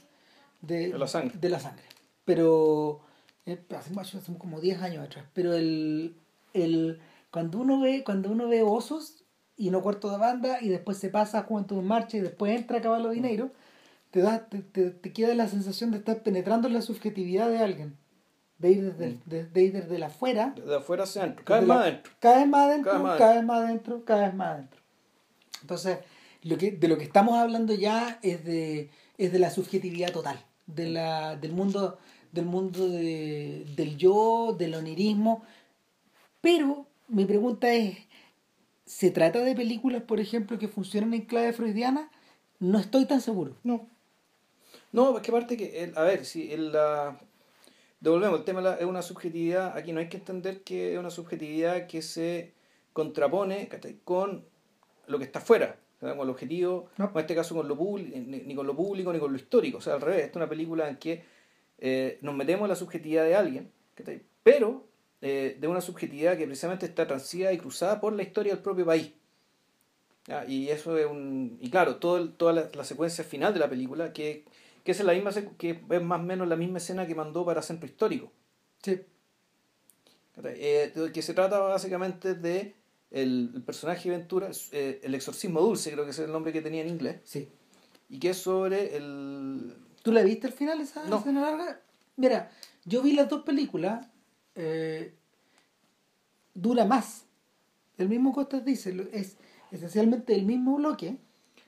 de, De la sangre. de la sangre. Pero eh, hace, hace como 10 años atrás. Pero el, el cuando uno ve cuando uno ve osos y no cuarto de banda y después se pasa a Juventud en Marcha y después entra a Caballo Dinero, te, da, te, te, te queda la sensación de estar penetrando en la subjetividad de alguien. De ir desde, el- de, de ir desde la afuera De afuera hacia adentro. Cada vez desde más adentro. Cada vez más adentro, Cada vez más cada vez más adentro, cada vez más adentro. Entonces, lo que, de lo que estamos hablando ya es de, es de la subjetividad total, de la, del mundo, del mundo de- del yo, del onirismo. Pero mi pregunta es, ¿se trata de películas, por ejemplo, que funcionan en clave freudiana? No estoy tan seguro. No. No, es que aparte que, el- a ver, si el, la... Devolvemos, el tema es una subjetividad, aquí no hay que entender que es una subjetividad que se contrapone con lo que está afuera, con el objetivo, No. en este caso con lo público, ni, con lo público ni con lo histórico, o sea, al revés, esta es una película en que eh, nos metemos en la subjetividad de alguien, pero eh, de una subjetividad que precisamente está transida y cruzada por la historia del propio país. Y eso es un. Y claro, todo toda la, la secuencia final de la película, que, que es la misma que es más o menos la misma escena que mandó para Centro Histórico. Sí. Eh, que se trata básicamente de el, el personaje de Ventura, eh, el exorcismo dulce, creo que es el nombre que tenía en inglés, Sí. y que es sobre el. ¿Tú la viste al final esa No. escena larga? Mira, yo vi las dos películas. eh, dura más. El mismo Costas dice, es esencialmente el mismo bloque.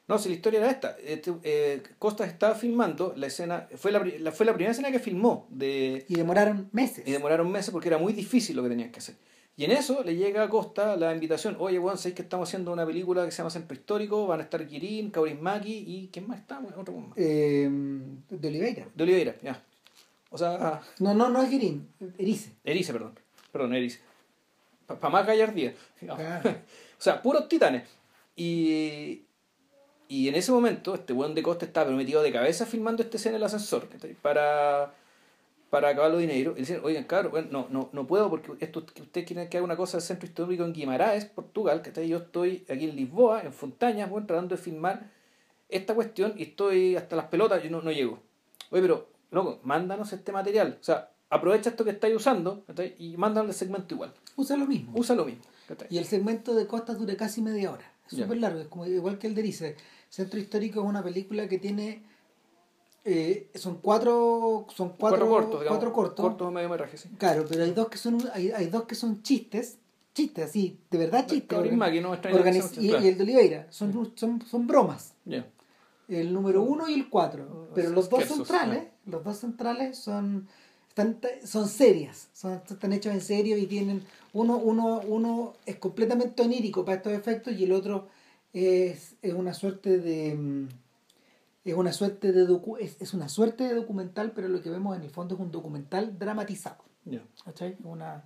No, si la historia era esta. Este, eh, Costas estaba filmando la escena, fue la, fue la primera escena que filmó de, Y demoraron meses. y demoraron meses porque era muy difícil lo que tenían que hacer. Y en eso le llega a Costa la invitación, oye, weón, sabéis que estamos haciendo una película que se llama Centro Histórico, van a estar Kirin, Kaurismaki y ¿quién más está? Otro más. Eh, de Oliveira. De Oliveira, ya. O sea, No, no, no es Girín, Erice. Erice, perdón. Perdón, Erice. Para más gallardía. Claro. O sea, puros titanes. Y, y en ese momento, este buen de Costa estaba prometido de cabeza filmando este escena en el ascensor para, para acabarlo dinero. Y decían, oigan, claro, bueno, no, no, no puedo porque esto que ustedes quieren que haga una cosa del centro histórico en Guimaraes, Portugal, ¿cachai? Yo estoy aquí en Lisboa, en Fontañas, bueno, tratando de filmar esta cuestión y estoy hasta las pelotas, yo no, no llego. Oye, pero, loco, mándanos este material. O sea, aprovecha esto que estáis usando ¿cachai? y mándanos el segmento igual. Usa lo mismo. Usa lo mismo. Y el segmento de Costas dura casi media hora. Es súper largo, es como igual que el de Erice. Centro Histórico es una película que tiene. eh, son cuatro. Son cuatro, cuatro cortos, digamos. cuatro cortos. Cortos o mediometrajes, sí. Claro, pero hay dos que son hay, hay dos que son chistes, chistes así, de verdad chistes. No y, el de Oliveira, son, son, son bromas. El número uno y el cuatro. Pero los dos centrales, los dos centrales son están, son serias, son, están hechos en serio y tienen uno, uno, uno es completamente onírico para estos efectos y el otro es, es una suerte de mm, es una suerte de docu- es, es una suerte de documental, pero lo que vemos en el fondo es un documental dramatizado. Ya. ¿cachai? Una,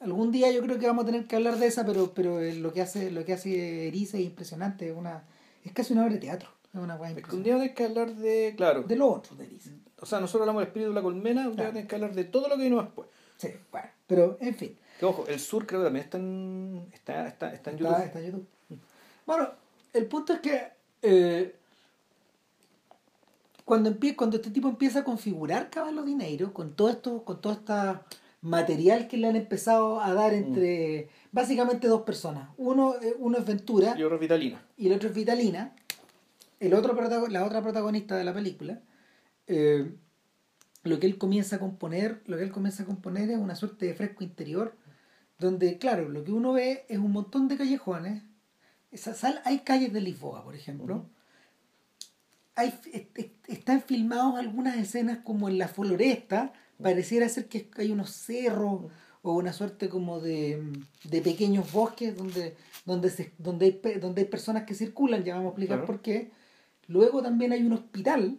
algún día yo creo que vamos a tener que hablar de esa, pero, pero eh, lo que hace, lo que hace Erice es impresionante, es una, es casi una obra de teatro. Es una un día hay que hablar de, claro, De lo otro de Erice. O sea, nosotros hablamos del espíritu de la colmena, Claro. hay que hablar de todo lo que vino después. Sí, bueno, pero en fin, Que ojo, el sur creo que también está en, está, está, está en YouTube. está en YouTube. Bueno, el punto es que eh, cuando, empie- cuando este tipo empieza a configurar Caballo Dinero con todo esto, con todo este material que le han empezado a dar entre básicamente dos personas. Uno, eh, uno es Ventura Y otro Vitalina. y el otro es Vitalina, el otro la otra protagonista de la película, eh, lo que él comienza a componer, lo que él comienza a componer es una suerte de fresco interior, donde, claro, lo que uno ve es un montón de callejones. Esa sal- hay calles de Lisboa, por ejemplo. Hay, est- est- están filmados algunas escenas como en la floresta, pareciera ser que hay unos cerros o una suerte como de, de pequeños bosques donde, donde, se, donde, hay, pe- donde hay personas que circulan, ya vamos a explicar Claro. por qué. Luego también hay un hospital,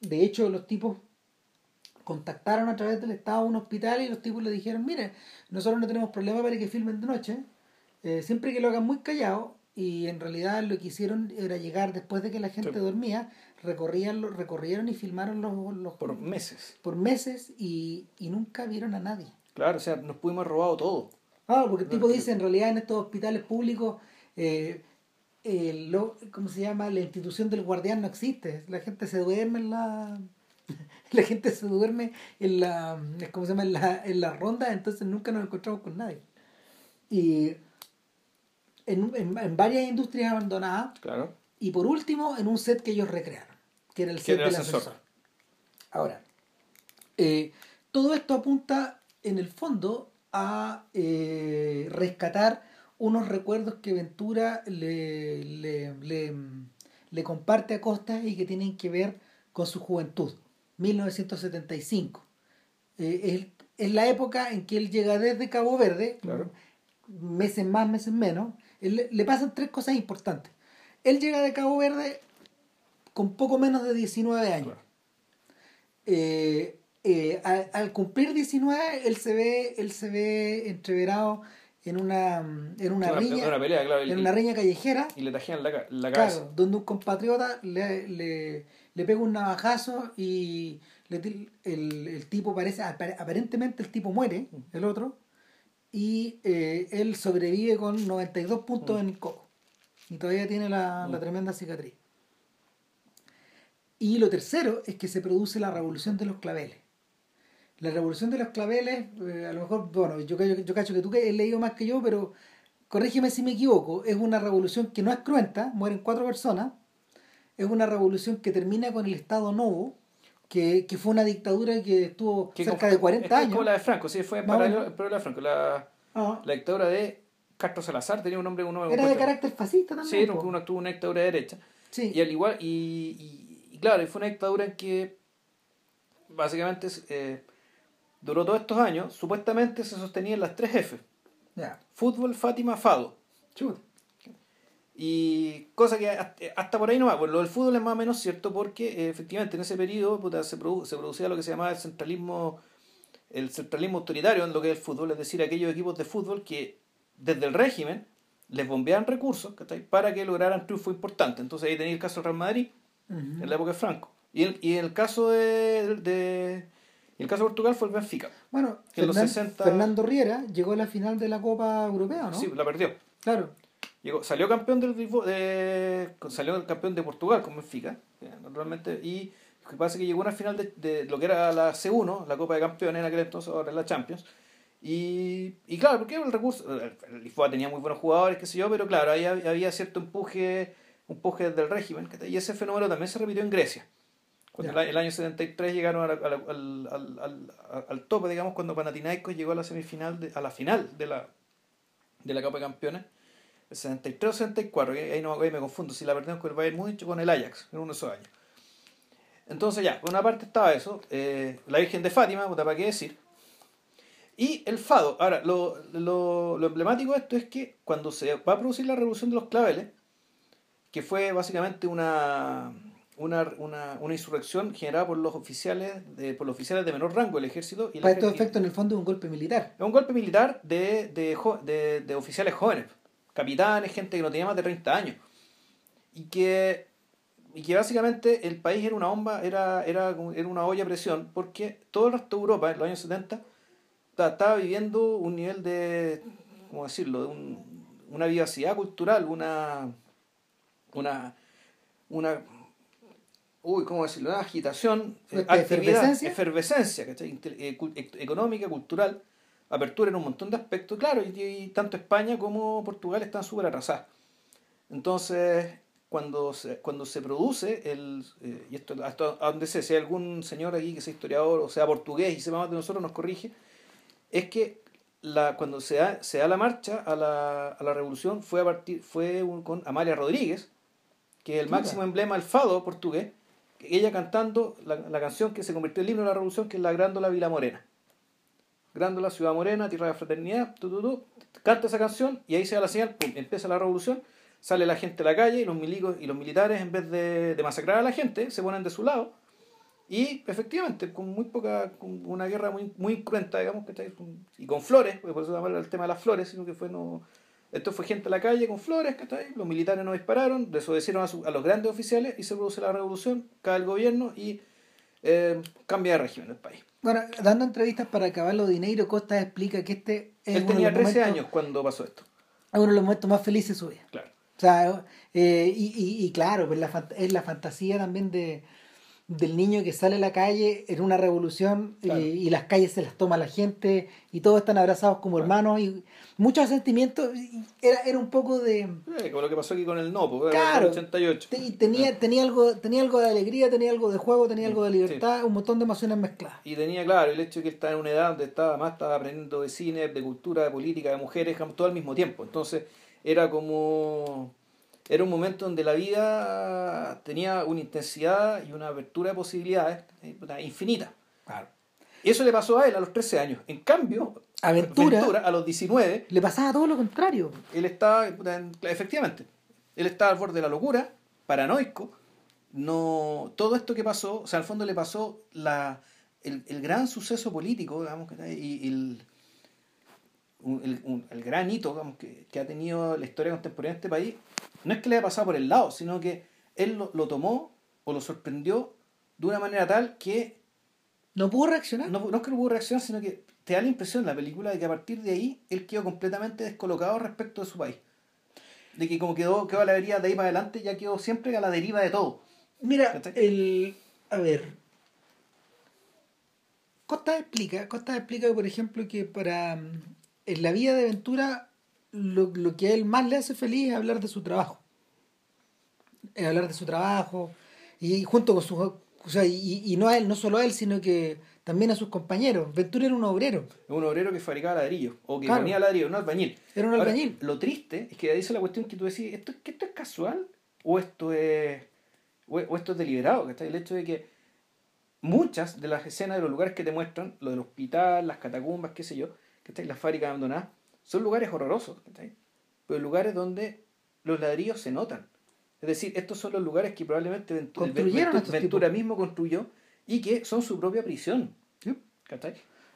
de hecho los tipos contactaron a través del Estado a un hospital y los tipos le dijeron, mire, nosotros no tenemos problema para que filmen de noche, eh, siempre que lo hagan muy callado, y en realidad lo que hicieron era llegar después de que la gente dormía, recorrían, recorrieron y filmaron los, los... Por meses. Por meses y, y nunca vieron a nadie. Claro, o sea, nos pudimos haber robado todo. Ah, porque el tipo dice, en realidad en estos hospitales públicos, eh, eh, lo, ¿cómo se llama? La institución del guardián no existe. La gente se duerme en la... la gente se duerme en la... ¿Cómo se llama? En la, en la ronda, entonces nunca nos encontramos con nadie. Y en, en, varias industrias abandonadas. Claro. Y por último, en un set que ellos recrearon, que era el set del ascensor. Ahora, eh, todo esto apunta en el fondo a eh, rescatar unos recuerdos que Ventura le, le, le, comparte a Costa y que tienen que ver con su juventud, 1975. Eh, es, la época en que él llega desde Cabo Verde, meses más, meses menos, le, pasan tres cosas importantes. Él llega de Cabo Verde con poco menos de 19 años. Eh, eh, al, cumplir 19, él se ve, él se ve entreverado en una, en una riña, en una riña callejera. Y le tajean la, la cabeza. Claro, donde un compatriota le, le, le pega un navajazo y el, el, tipo parece, aparentemente el tipo muere, mm. el otro, y eh, él sobrevive con 92 puntos mm. en el coco. Y todavía tiene la, la, mm. tremenda cicatriz. Y lo tercero es que se produce la revolución de los claveles. La revolución de los claveles, eh, a lo mejor, bueno, yo, yo, yo cacho que tú que has leído más que yo, pero corrígeme si me equivoco, es una revolución que no es cruenta, mueren cuatro personas, es una revolución que termina con el Estado Novo, que, que fue una dictadura que estuvo cerca de 40 años. Como la de Franco, sí, fue para la de Franco. La, ah. la dictadura de Castro Salazar tenía un nombre uno Era de carácter fascista también. Sí, uno, tuvo una dictadura de derecha. Sí. Y al igual, y, y, claro, fue una dictadura en que básicamente eh, duró todos estos años, supuestamente se sostenían las tres F. Fútbol, Fátima, Fado. Y cosa que hasta por ahí no va. Pues lo del fútbol es más o menos cierto porque eh, efectivamente en ese periodo se, se producía lo que se llamaba el centralismo el centralismo autoritario en lo que es el fútbol, es decir, aquellos equipos de fútbol que desde el régimen les bombeaban recursos para que lograran triunfo importante. Entonces ahí tenía el caso del Real Madrid en la época de Franco. Y, el, y en el caso de, de el caso de Portugal fue el Benfica. Bueno, Fernando Riera llegó a la final de la Copa Europea, ¿no? Sí, la perdió. Claro salió campeón del de, salió campeón de Portugal con Benfica, naturalmente, y lo que pasa es que llegó a una final de, de, lo que era la C1, la Copa de Campeones en aquel entonces, ahora en la Champions. Y, y claro, porque el recurso, el Lisboa tenía muy buenos jugadores, qué sé yo, pero claro, ahí había cierto empuje, empuje del régimen, y ese fenómeno también se repitió en Grecia. Cuando el, año 73 llegaron al, al, al, al, tope, digamos, cuando Panathinaikos llegó a la semifinal, de, a la final de la, de la Copa de Campeones, el 63 o 64, ahí, no, me confundo, si la perdemos con el Bayern Múnich o con el Ajax, en uno de esos años. Entonces ya, por una parte estaba eso, eh, la Virgen de Fátima, ¿para qué decir? Y el fado. Ahora, lo, lo, lo, emblemático de esto es que cuando se va a producir la revolución de los claveles, que fue básicamente una, una, una, una insurrección generada por los oficiales de, por los oficiales de menor rango del ejército. Y Para estos efectos, en el fondo, es un golpe militar. Es un golpe militar de, de, de, de oficiales jóvenes capitanes, gente que no tenía más de 30 años. Y que, y que básicamente el país era una bomba, era, era, era una olla a presión, porque todo el resto de Europa en los años 70 estaba viviendo un nivel de, ¿cómo decirlo?, de un, una vivacidad cultural, una, una, una uy, ¿cómo decirlo? Una agitación, actividad, efervescencia, eh, económica, cultural, apertura en un montón de aspectos, claro, y, tanto España como Portugal están súper atrasadas. Entonces, cuando se, cuando se produce, el, eh, y esto hasta donde sé, si hay algún señor aquí que sea historiador o sea portugués y sepa más de nosotros, nos corrige, es que la, cuando se da, se da la marcha a la, a la revolución fue, a partir, fue con Amalia Rodríguez, que es el máximo emblema del fado portugués, ella cantando la, la, canción que se convirtió en el himno de la revolución, que es la Grándola Vila Morena. Grándola, Ciudad Morena, Tierra de Fraternidad, tu, canta esa canción y ahí se da la señal, empieza la revolución, sale la gente a la calle y los milicos y los militares en vez de, de, masacrar a la gente se ponen de su lado Y efectivamente, con muy poca, con una guerra muy, muy cruenta, digamos, ¿cachai? y con flores, por eso el tema de las flores, sino que fue no. Esto fue gente a la calle con flores, ¿cachai? Los militares no dispararon, desobedecieron a, a los grandes oficiales y se produce la revolución, cae el gobierno y eh, cambia de régimen el país. Bueno, dando entrevistas para acabar los dinero, Costa explica que este es Él tenía 13 años cuando pasó esto. Es uno de los momentos más felices de su vida. Claro. O sea, eh, y, y, y, claro, pues la, es la fantasía también de, del niño que sale a la calle en una revolución y, las calles se las toma la gente y todos están abrazados como hermanos y muchos sentimientos era, era un poco de eh, como lo que pasó aquí con el no pues, claro, el 88 y tenía tenía algo tenía algo de alegría tenía algo de juego tenía algo de libertad un montón de emociones mezcladas. Y tenía claro el hecho de que él estaba en una edad donde estaba más estaba aprendiendo de cine de cultura de política de mujeres todo al mismo tiempo. Entonces era como era un momento donde la vida tenía una intensidad y una apertura de posibilidades eh, infinita. Claro. Y eso le pasó a él a los 13 años. En cambio, Aventura, a los 19, le pasaba todo lo contrario. Él estaba, efectivamente, él estaba al borde de la locura, paranoico. No, todo esto que pasó, o sea, al fondo le pasó la, el, el gran suceso político, digamos, y, el, el, el, gran hito digamos, que, que, ha tenido la historia contemporánea de este país, no es que le haya pasado por el lado, sino que él lo, lo tomó o lo sorprendió de una manera tal que... No pudo reaccionar. No, no es que no pudo reaccionar, sino que te da la impresión en la película de que a partir de ahí él quedó completamente descolocado respecto de su país. De que como quedó, quedó a la deriva de ahí para adelante, ya quedó siempre a la deriva de todo. Mira, el... A ver, Costa explica, Costa explica, por ejemplo, que para en la vida de Ventura lo, lo, que a él más le hace feliz es hablar de su trabajo. Es hablar de su trabajo y junto con sus... O sea, y, y, no a él, no solo a él, sino que también a sus compañeros. Ventura era un obrero. Un obrero que fabricaba ladrillos, o que ponía ladrillos, un albañil. Era un albañil. lo triste es que ahí es la cuestión que tú decís, ¿esto, que ¿esto es casual o esto es, o, esto es deliberado? El hecho de que muchas de las escenas de los lugares que te muestran, lo del hospital, las catacumbas, qué sé yo, las fábricas abandonadas, son lugares horrorosos, pero lugares donde los ladrillos se notan. Es decir, estos son los lugares que probablemente Ventura, mismo construyó y que son su propia prisión.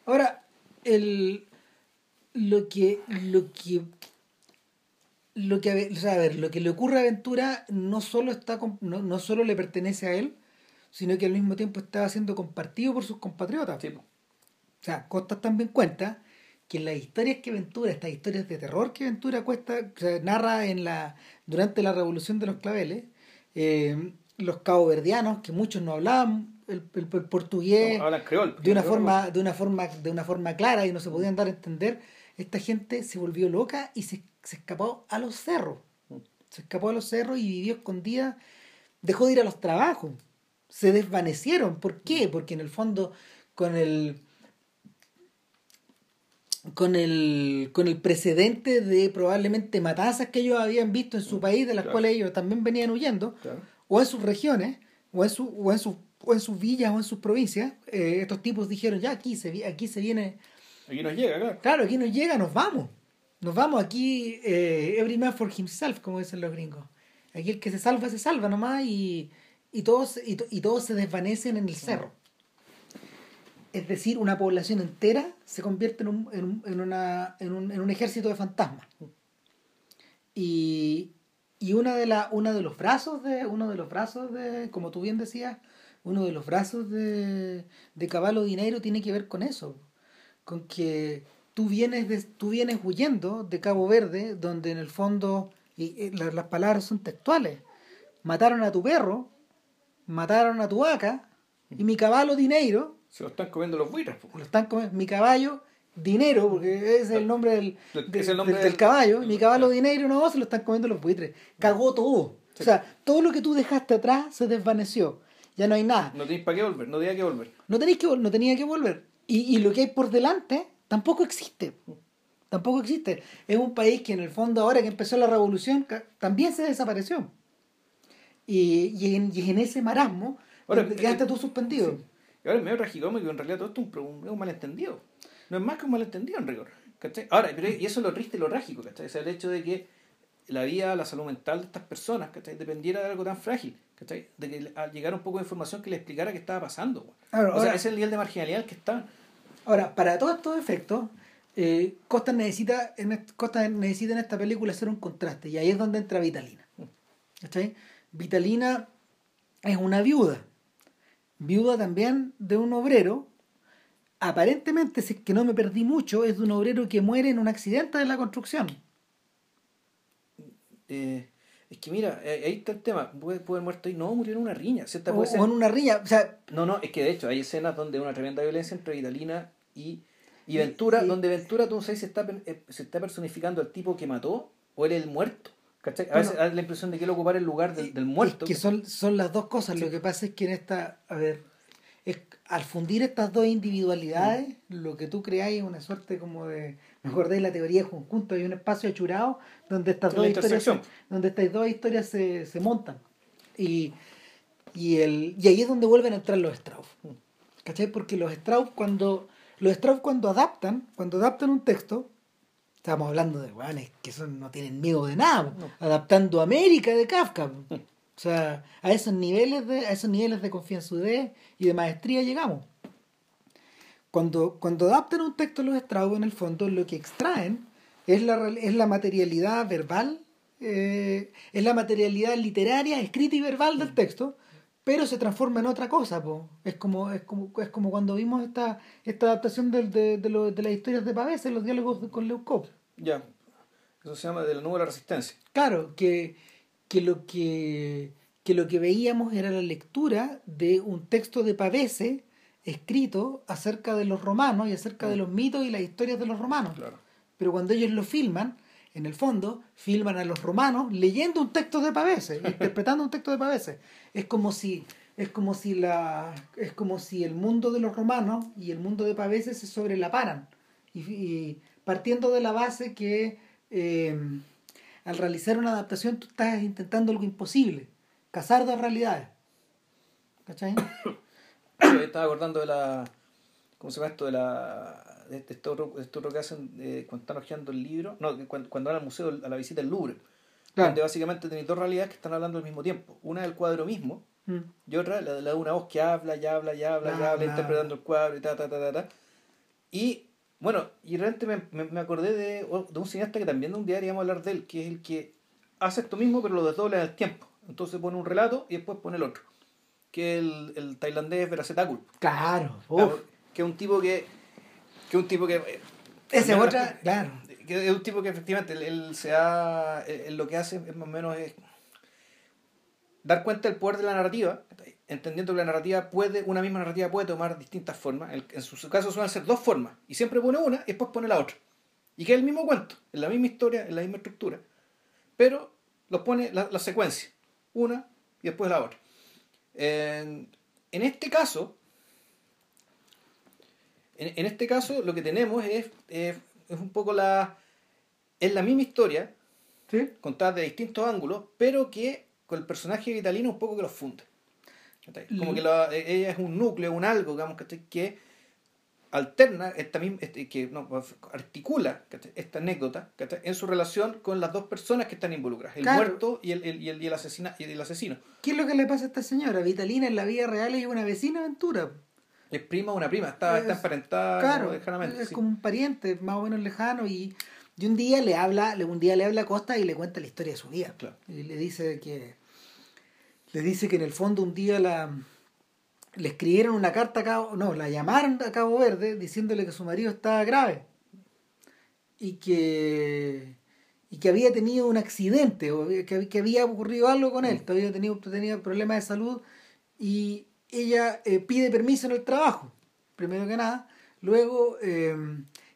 Ahora, el, lo que lo que lo que a ver, lo que le ocurre a Ventura no solo está no, no solo le pertenece a él, sino que al mismo tiempo estaba siendo compartido por sus compatriotas. O sea, Costa también cuenta que las historias que Ventura, estas historias de terror que Ventura cuesta, narra en la, durante la revolución de los claveles, eh, los caboverdianos, que muchos no hablaban el, portugués de una forma, de una forma, de una forma clara y no se podían dar a entender, esta gente se volvió loca y se, se escapó a los cerros. Se escapó a los cerros y vivió escondida, dejó de ir a los trabajos, se desvanecieron. ¿Por qué? Porque en el fondo, con el con el, con el precedente de probablemente matanzas que ellos habían visto en su país, de las cuales ellos también venían huyendo, o en sus regiones, o en, su, o en, su, o en sus villas o en sus provincias, eh, estos tipos dijeron, ya aquí se, aquí se viene... Aquí nos llega, claro. Claro, aquí nos llega, nos vamos. Nos vamos aquí, eh, every man for himself, como dicen los gringos. Aquí el que se salva, se salva nomás y, y, todos, y, y todos se desvanecen en el cerro es decir, una población entera se convierte en un, en, en una, en, un, en un ejército de fantasmas. Y, y una de la, una de los brazos de, uno de los brazos de, como tú bien decías, uno de los brazos de, de Caballo Dinero tiene que ver con eso, con que tú vienes, de, tú vienes huyendo de Cabo Verde, donde en el fondo, y, las, las palabras son textuales, mataron a tu perro, mataron a tu vaca, y mi caballo dinero se lo están comiendo los buitres. Lo están comiendo. Mi caballo, dinero, porque es el nombre del, del, caballo. Mi caballo, dinero, no, se lo están comiendo los buitres. Cagó todo. O sea, todo lo que tú dejaste atrás se desvaneció. Ya no hay nada. No tenéis para qué volver, no tenía que volver. No, tenéis que, no tenía que volver. Y, y lo que hay por delante tampoco existe. Tampoco existe. Es un país que en el fondo ahora que empezó la revolución también se desapareció. Y, y, en, y en ese marasmo ahora, quedaste tú suspendido. Y ahora es medio tragicómico que en realidad todo esto es un, un malentendido. No es más que un malentendido en rigor. ¿cachai? Ahora, pero, y eso es lo triste y lo trágico, ¿cachai? O sea, el hecho de que la vida, la salud mental de estas personas, ¿cachai? Dependiera de algo tan frágil, ¿cachai? De que al llegar un poco de información que le explicara qué estaba pasando. o sea, ahora- ese es el nivel de marginalidad al que está. Ahora, para todos estos efectos, eh, Costa, necesita, en Costa necesita en esta película hacer un contraste, y ahí es donde entra Vitalina. ¿Cachai? Vitalina es una viuda, viuda también de un obrero, aparentemente, si es que no me perdí mucho, es de un obrero que muere en un accidente de la construcción. Eh, es que mira, eh, ahí está el tema. Puede, puede haber muerto ahí. No, murió en una riña. Si esta O, puede ser- o en una riña, o sea, No, no, es que de hecho hay escenas donde hay una tremenda violencia entre Vitalina y, y Y- Ventura, y- donde Ventura, tú no sabes si está, eh, se está personificando al tipo que mató o él es el muerto. ¿Cachai? A Bueno, veces da la impresión de que él ocupar el lugar del, del muerto. Es que son, son las dos cosas. Lo que pasa es que en esta, a ver, es, al fundir estas dos individualidades, Mm. lo que tú creas es una suerte como de, me acordé de la teoría de conjunto, hay un espacio achurado donde estas dos historias, se, donde estas dos historias se, se montan. Y, y, el, y ahí es donde vuelven a entrar los Strauss. Mm. ¿Cachai? Porque los Strauss cuando, los Strauss cuando adaptan, cuando adaptan un texto, Estamos hablando de weones que son, no tienen miedo de nada, adaptando América de Kafka. O sea, a esos niveles de, a esos niveles de confianzudez y de maestría llegamos. Cuando, cuando adaptan un texto los Strauss, en el fondo, lo que extraen es la, es la materialidad verbal, eh, es la materialidad literaria, escrita y verbal del texto, pero se transforma en otra cosa. Po. Es, como, es, como, es como cuando vimos esta, esta adaptación del- de, de, lo- de las historias de Pavese, los diálogos de- con Leucop. Ya. Eso se llama de la nube de la resistencia. Claro, que, que, lo que, que lo que veíamos era la lectura de un texto de Pavese escrito acerca de los romanos y acerca de los mitos y las historias de los romanos. Claro. Pero cuando ellos lo filman, en el fondo, filman a los romanos leyendo un texto de Pavese, interpretando un texto de Pavese. Es como si es como si la es como si el mundo de los romanos y el mundo de Pavese se sobrelaparan y, y partiendo de la base que eh, al realizar una adaptación tú estás intentando algo imposible, cazar dos realidades. ¿Cachai? Estaba acordando de la. ¿Cómo se llama esto? De la. De este- esto, otro, esto otro que hacen eh, cuando están hojeando el libro. No, cuando, cuando van al museo a la visita del Louvre. Claro. Donde básicamente tenéis dos realidades que están hablando al mismo tiempo. Una del cuadro mismo Mm. y otra la, la de una voz que habla, ya habla, ya habla, Bla, habla, bla, interpretando el cuadro y ta, ta, ta, ta, ta. Y bueno, y realmente me, me, me acordé de, de un cineasta que también un día íbamos a hablar de él, que es el que hace esto mismo pero lo desdobla en el tiempo. Entonces pone un relato y después pone el otro. Que el, el tailandés Veracetácul. Claro, uf. Claro, que es un tipo que. Que es un tipo que. eh, Ese al menos- otra, claro. que es un tipo que efectivamente él, él se ha. él lo que hace es más o menos es. dar cuenta del poder de la narrativa, entendiendo que la narrativa puede, una misma narrativa puede tomar distintas formas. En, en su caso suelen ser dos formas, y siempre pone una y después pone la otra. Y que es el mismo cuento, en la misma historia, en la misma estructura, pero los pone la, la secuencia, una y después la otra. En, en este caso, en, en este caso lo que tenemos es, es, es un poco la. es la misma historia, ¿Sí? contada de distintos ángulos, pero que con el personaje vitalino un poco que los funde. Como que la- ella es un núcleo, un algo, digamos, que alterna esta misma, este, que no, articula esta anécdota en su relación con las dos personas que están involucradas, el Claro. muerto y el, el- y el, y el asesina, y el asesino. ¿Qué es lo que le pasa a esta señora? Vitalina en la vida real es una vecina aventura. Es prima o una prima, está, está Es- emparentada claro, como lejanamente. es sí. como un pariente más o menos lejano y, y un día le habla, un día le habla a Costa y le cuenta la historia de su vida. Claro. Y le dice que le dice que en el fondo un día la le escribieron una carta a Cabo, no, la llamaron a Cabo Verde diciéndole que su marido estaba grave y que y que había tenido un accidente o que, que había ocurrido algo con él, todavía tenía, tenía problemas de salud y ella eh, pide permiso en el trabajo, primero que nada, luego eh,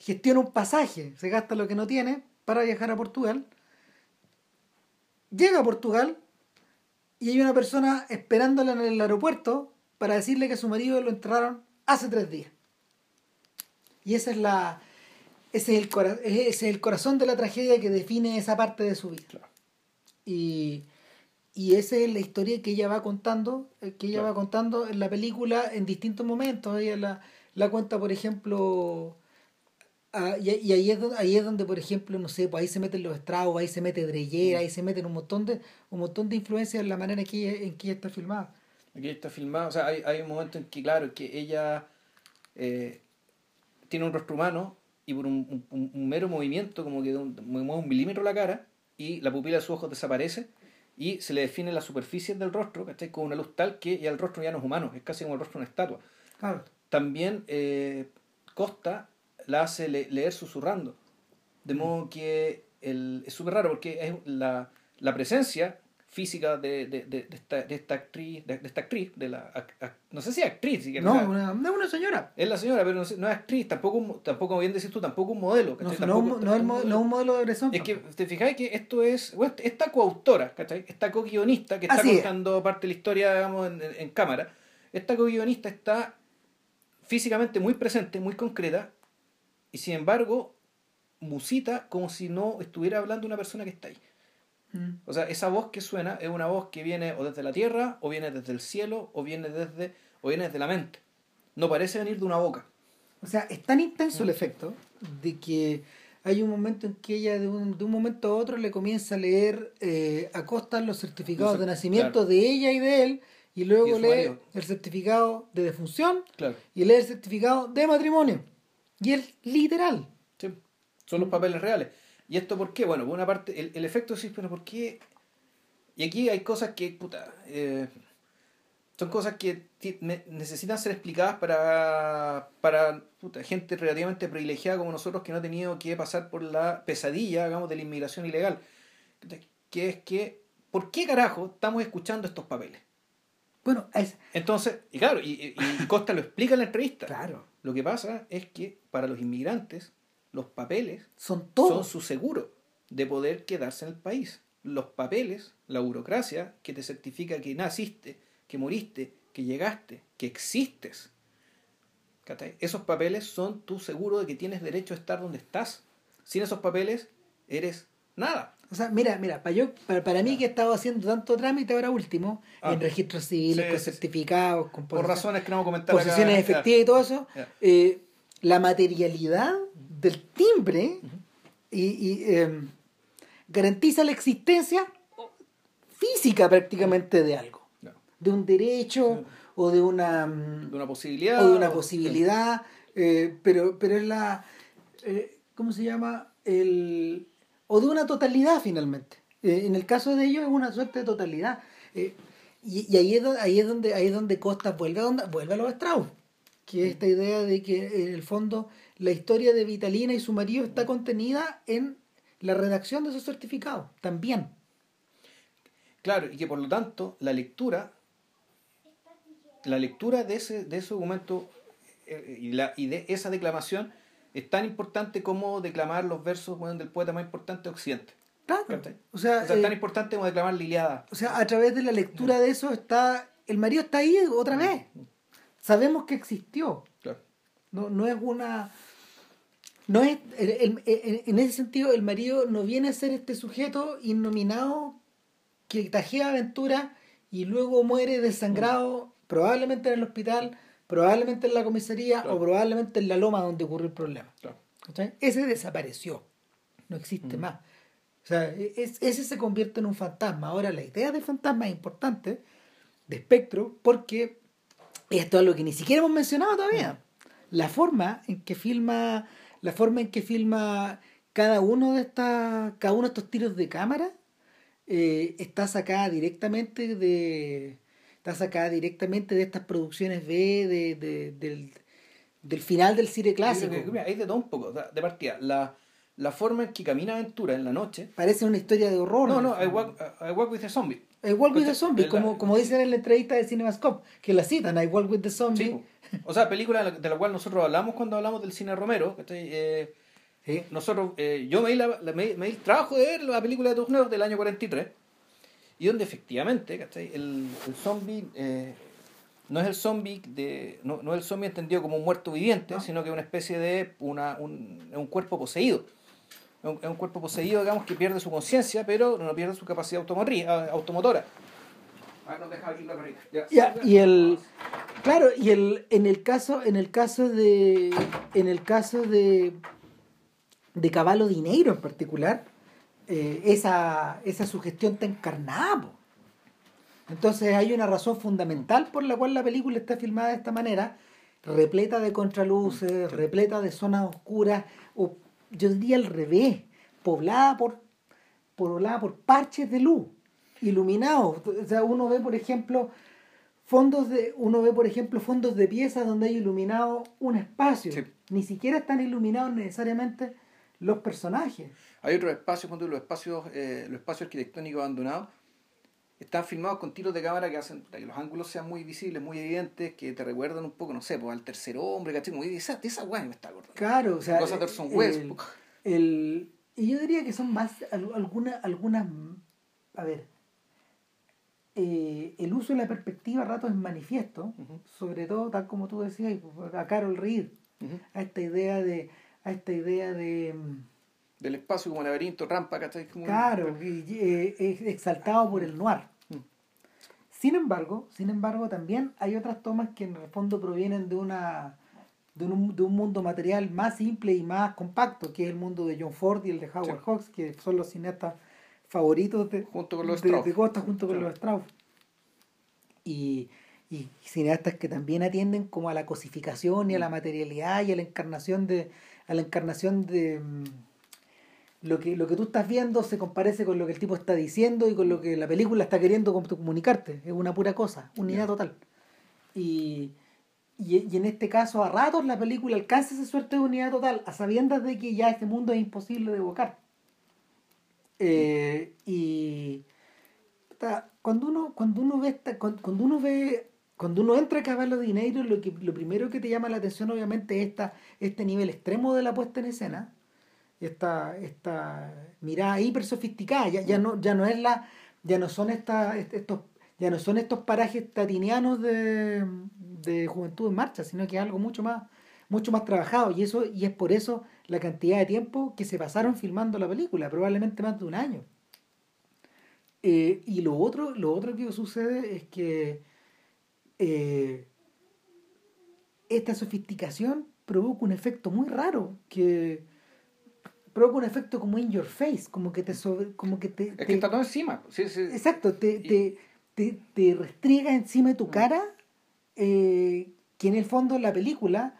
gestiona un pasaje, se gasta lo que no tiene para viajar a Portugal, llega a Portugal y hay una persona esperándola en el aeropuerto para decirle que su marido lo enterraron hace tres días. Y esa es la ese es el, ese es el corazón de la tragedia que define esa parte de su vida. Claro. Y, y esa es la historia que ella va contando, eh, que ella Claro. va contando en la película en distintos momentos. Ella la, la cuenta, por ejemplo, ah, y, y ahí, es donde, ahí es donde, por ejemplo, no sé, pues ahí se meten los estragos, ahí se mete Dreyer, ahí se meten un montón de un montón de influencias en la manera en que ella, en que ella está filmada. Aquí está filmado, o sea, hay, hay un momento en que, claro, que ella eh, tiene un rostro humano y por un, un- un mero movimiento, como que de un, mueve un milímetro la cara y la pupila de sus ojos desaparece y se le define la superficie del rostro, ¿cachai? Con una luz tal que ya el rostro ya no es humano, es casi como el rostro de una estatua. Claro. También eh, Costa la hace le- leer susurrando. De modo que el, es súper raro porque es la, la presencia física de, de, de, de esta, de esta actriz, de, esta actriz, de la ac- no sé si es actriz, siquiera, No, sea, una, señora. es la señora, pero no, es actriz, tampoco, un- tampoco, bien decís tú, tampoco un modelo. No, Tampoco- un- no es el mo- tampoco- no es un modelo de Bresson. es que te fijáis que esto es. bueno, esta coautora, ¿cachai? Esta co-guionista que está Así es. contando parte de la historia, digamos, en, en- en cámara. Esta co-guionista está físicamente muy presente, muy concreta, y sin embargo, musita como si no estuviera hablando una persona que está ahí. Mm. O sea, esa voz que suena es una voz que viene o desde la tierra, o viene desde el cielo, o viene desde, o viene desde la mente. No parece venir de una boca. O sea, es tan intenso el efecto de que hay un momento en que ella de un, de un momento a otro le comienza a leer eh, a Costa los certificados de nacimiento claro. de ella y de él y luego lee marido. el certificado de defunción Claro. y lee el certificado de matrimonio. Y es literal. Sí, son los papeles reales. ¿Y esto por qué? Bueno, por una parte, el, el efecto sí, pero ¿por qué? Y aquí hay cosas que, puta, eh, son cosas que necesitan ser explicadas para, para puta, gente relativamente privilegiada como nosotros que no ha tenido que pasar por la pesadilla, digamos, de la inmigración ilegal. Que es que, ¿por qué carajo estamos escuchando estos papeles? Bueno, es, Entonces, y claro, y- y Costa lo explica en la entrevista. claro, Lo que pasa es que para los inmigrantes, los papeles son son todos. su seguro de poder quedarse en el país. Los papeles, la burocracia que te certifica que naciste, que moriste, que llegaste, que existes. Esos papeles son tu seguro de que tienes derecho a estar donde estás. Sin esos papeles, eres nada. O sea, mira, mira, para, yo, para, para mí que he estado haciendo tanto trámite ahora último, Ah. en registros civiles, Sí, con sí, certificados, con Por razones que no vamos a comentar acá. Ya. efectivas y todo eso, eh, la materialidad del timbre y, y, eh, garantiza la existencia física prácticamente de algo, de un derecho o de una mm, De una posibilidad. o de una posibilidad, eh, pero, pero es la, eh, ¿cómo se llama? El, o de una totalidad finalmente. Eh, en el caso de ellos es una suerte de totalidad. Y, y ahí, es donde, ahí, es donde, ahí es donde Costa vuelve a, donde, vuelve a los Strauss, que es esta idea de que en el fondo la historia de Vitalina y su marido está contenida en la redacción de esos certificados, también. Claro, y que por lo tanto la lectura, la lectura de ese, de ese documento eh, y, la, y de esa declamación es tan importante como declamar los versos bueno, del poeta más importante de Occidente. Claro. O sea, O sea, tan eh, importante como declamar la Iliada. O sea, a través de la lectura de eso está. El marido está ahí otra vez. Sabemos que existió. Claro. No, no es una. No es. el- el- el- en ese sentido, el marido no viene a ser este sujeto innominado que tajea aventura y luego muere desangrado, probablemente en el hospital, probablemente en la comisaría Claro. o probablemente en la loma donde ocurrió el problema. Ese desapareció. No existe más. O sea, es- ese se convierte en un fantasma. Ahora, la idea de fantasma es importante, de espectro, porque esto es algo que ni siquiera hemos mencionado todavía. La forma en que filma, la forma en que filma cada uno de estas, cada uno de estos tiros de cámara, eh, está sacada directamente de, está sacada directamente de estas producciones B, de, de- del, del final del cine clásico. mira, hay de todo un poco. De partida, la, la forma en que camina Aventura en la noche. Parece una historia de horror. No, no, I walk, I walk with a zombie. I Walk with the Entonces, Zombie, como, como dicen en la entrevista de Cinemascope, que la citan, I Walk with the Zombie. Sí, o sea, película de la, cual nosotros hablamos cuando hablamos del cine Romero. Eh, Sí. nosotros, eh, yo me di, la- la- me, me di el trabajo de ver la película de Turner del año 43 y donde efectivamente ¿cachai? el, el zombie eh, no es el zombie de no, no es el zombie entendido como un muerto viviente No. sino que es una especie de una, un, un cuerpo poseído un, es un cuerpo poseído digamos que pierde su conciencia pero no pierde su capacidad ah, automotora Ah. Ya. Y el claro, y el en el caso en el caso de en el caso de de Caballo Dinero en particular, eh, esa, esa sugestión está encarnada. po. Entonces hay una razón fundamental por la cual la película está filmada de esta manera, repleta de contraluces, repleta de zonas oscuras, yo diría al revés, poblada por, poblada por parches de luz, iluminados. O sea, uno ve, por ejemplo, fondos de, uno ve, por ejemplo, fondos de piezas donde hay iluminado un espacio. Sí. Ni siquiera están iluminados necesariamente los personajes. Hay otros espacios, los espacios, eh, los espacios arquitectónicos abandonados, están filmados con tiros de cámara que hacen que los ángulos sean muy visibles, muy evidentes, que te recuerdan un poco, no sé, pues, al tercer hombre, ¿cachai? Como de esa, de esa weá me está acordando. Claro, o sea, Cosas de Orson Welles, el- y yo diría que son más al- algunas, algunas, a ver, eh, el uso de la perspectiva a ratos es manifiesto, sobre todo tal como tú decías, pues, a Carol Reed, Ujú. a esta idea de, a esta idea de, Del espacio como laberinto, rampa, ¿cachai? Como- claro, y- eh, es exaltado por el noir. Mm. Sin embargo, sin embargo, también hay otras tomas que en el fondo provienen de una de un, de un mundo material más simple y más compacto, que es el mundo de John Ford y el de Howard Sí. Hawks, que son los cineastas favoritos de, Junto con los de, Costa junto con los Strauss. Y, y cineastas que también atienden como a la cosificación y a la materialidad y a la encarnación de a la encarnación de mm, lo que lo que tú estás viendo se comparece con lo que el tipo está diciendo y con lo que la película está queriendo com- comunicarte. Es una pura cosa unidad total. Y, y, y en este caso a ratos la película alcanza esa suerte de unidad total a sabiendas de que ya este mundo es imposible de evocar. Eh, y cuando uno cuando uno ve esta- cuando, cuando uno ve cuando uno entra a Caballo de Dinero lo que lo primero que te llama la atención obviamente es esta, este nivel extremo de la puesta en escena esta, esta mirada hiper sofisticada. Ya, ya no ya no es la ya no son esta, est- estos ya no son estos parajes tatinianos de, de juventud en marcha sino que es algo mucho más mucho más trabajado. Y eso y es por eso la cantidad de tiempo que se pasaron filmando la película probablemente más de un año. Eh, y lo otro lo otro que sucede es que eh, esta sofisticación provoca un efecto muy raro que provoca un efecto como in your face como que te sobre- como que te, Es te- que está todo encima. Sí, sí. exacto te, Y- te, te, te restriega encima de tu Mm. cara eh, que en el fondo la película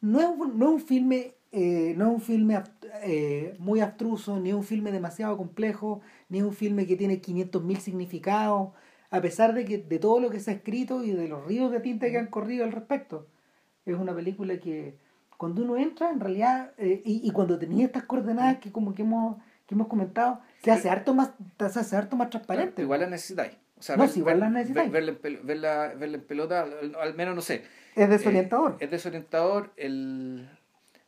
no es un, no es un filme eh, no es un filme eh, muy abstruso ni es un filme demasiado complejo ni es un filme que tiene 500.000 significados a pesar de que de todo lo que se ha escrito y de los ríos de tinta que han corrido al respecto es una película que cuando uno entra en realidad eh, y, y cuando tenía estas coordenadas que como que hemos que hemos comentado se hace harto más se hace harto más transparente Igual la necesitáis. O sea, No, si igual la necesitáis. Verla verla, verla en pelota, al, al menos no sé. es desorientador Eh, es desorientador. El...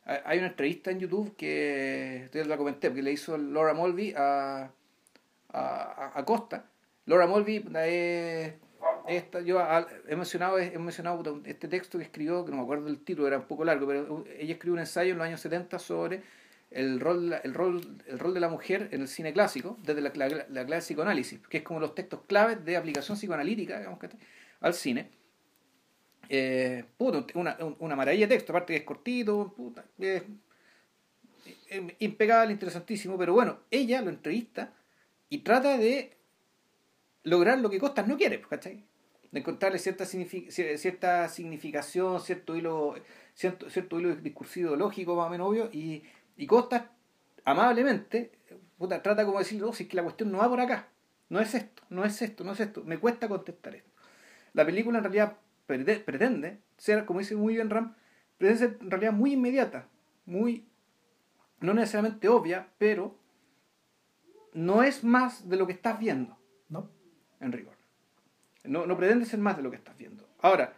hay- una entrevista en YouTube que te la comenté, porque le hizo Laura Mulvey a, a, a Costa. Laura Mulvey es, esta, yo he mencionado, he mencionado este texto que escribió, que no me acuerdo del título, era un poco largo, pero ella escribió un ensayo en los años 70 sobre el rol, el rol, el rol de la mujer en el cine clásico, desde la, la, la clase de psicoanálisis, que es como los textos claves de aplicación psicoanalítica digamos, que al cine. Eh, puta, una, una maravilla de texto, aparte que es cortito, puta, es impecable, interesantísimo, pero bueno, ella lo entrevista y trata de lograr lo que Costas no quiere, ¿cachai? De encontrarle cierta, signifi- cier- cierta significación, cierto hilo, cierto, cierto hilo discursivo lógico, más o menos obvio, y, y Costas, amablemente, puta, trata como de decir, no, si es que la cuestión no va por acá, no es esto, no es esto, no es esto, me cuesta contestar esto. La película en realidad prete- pretende ser, como dice muy bien Ram, pretende ser en realidad muy inmediata, muy, no necesariamente obvia, pero no es más de lo que estás viendo ¿no? en rigor. No, no pretende ser más de lo que estás viendo. Ahora,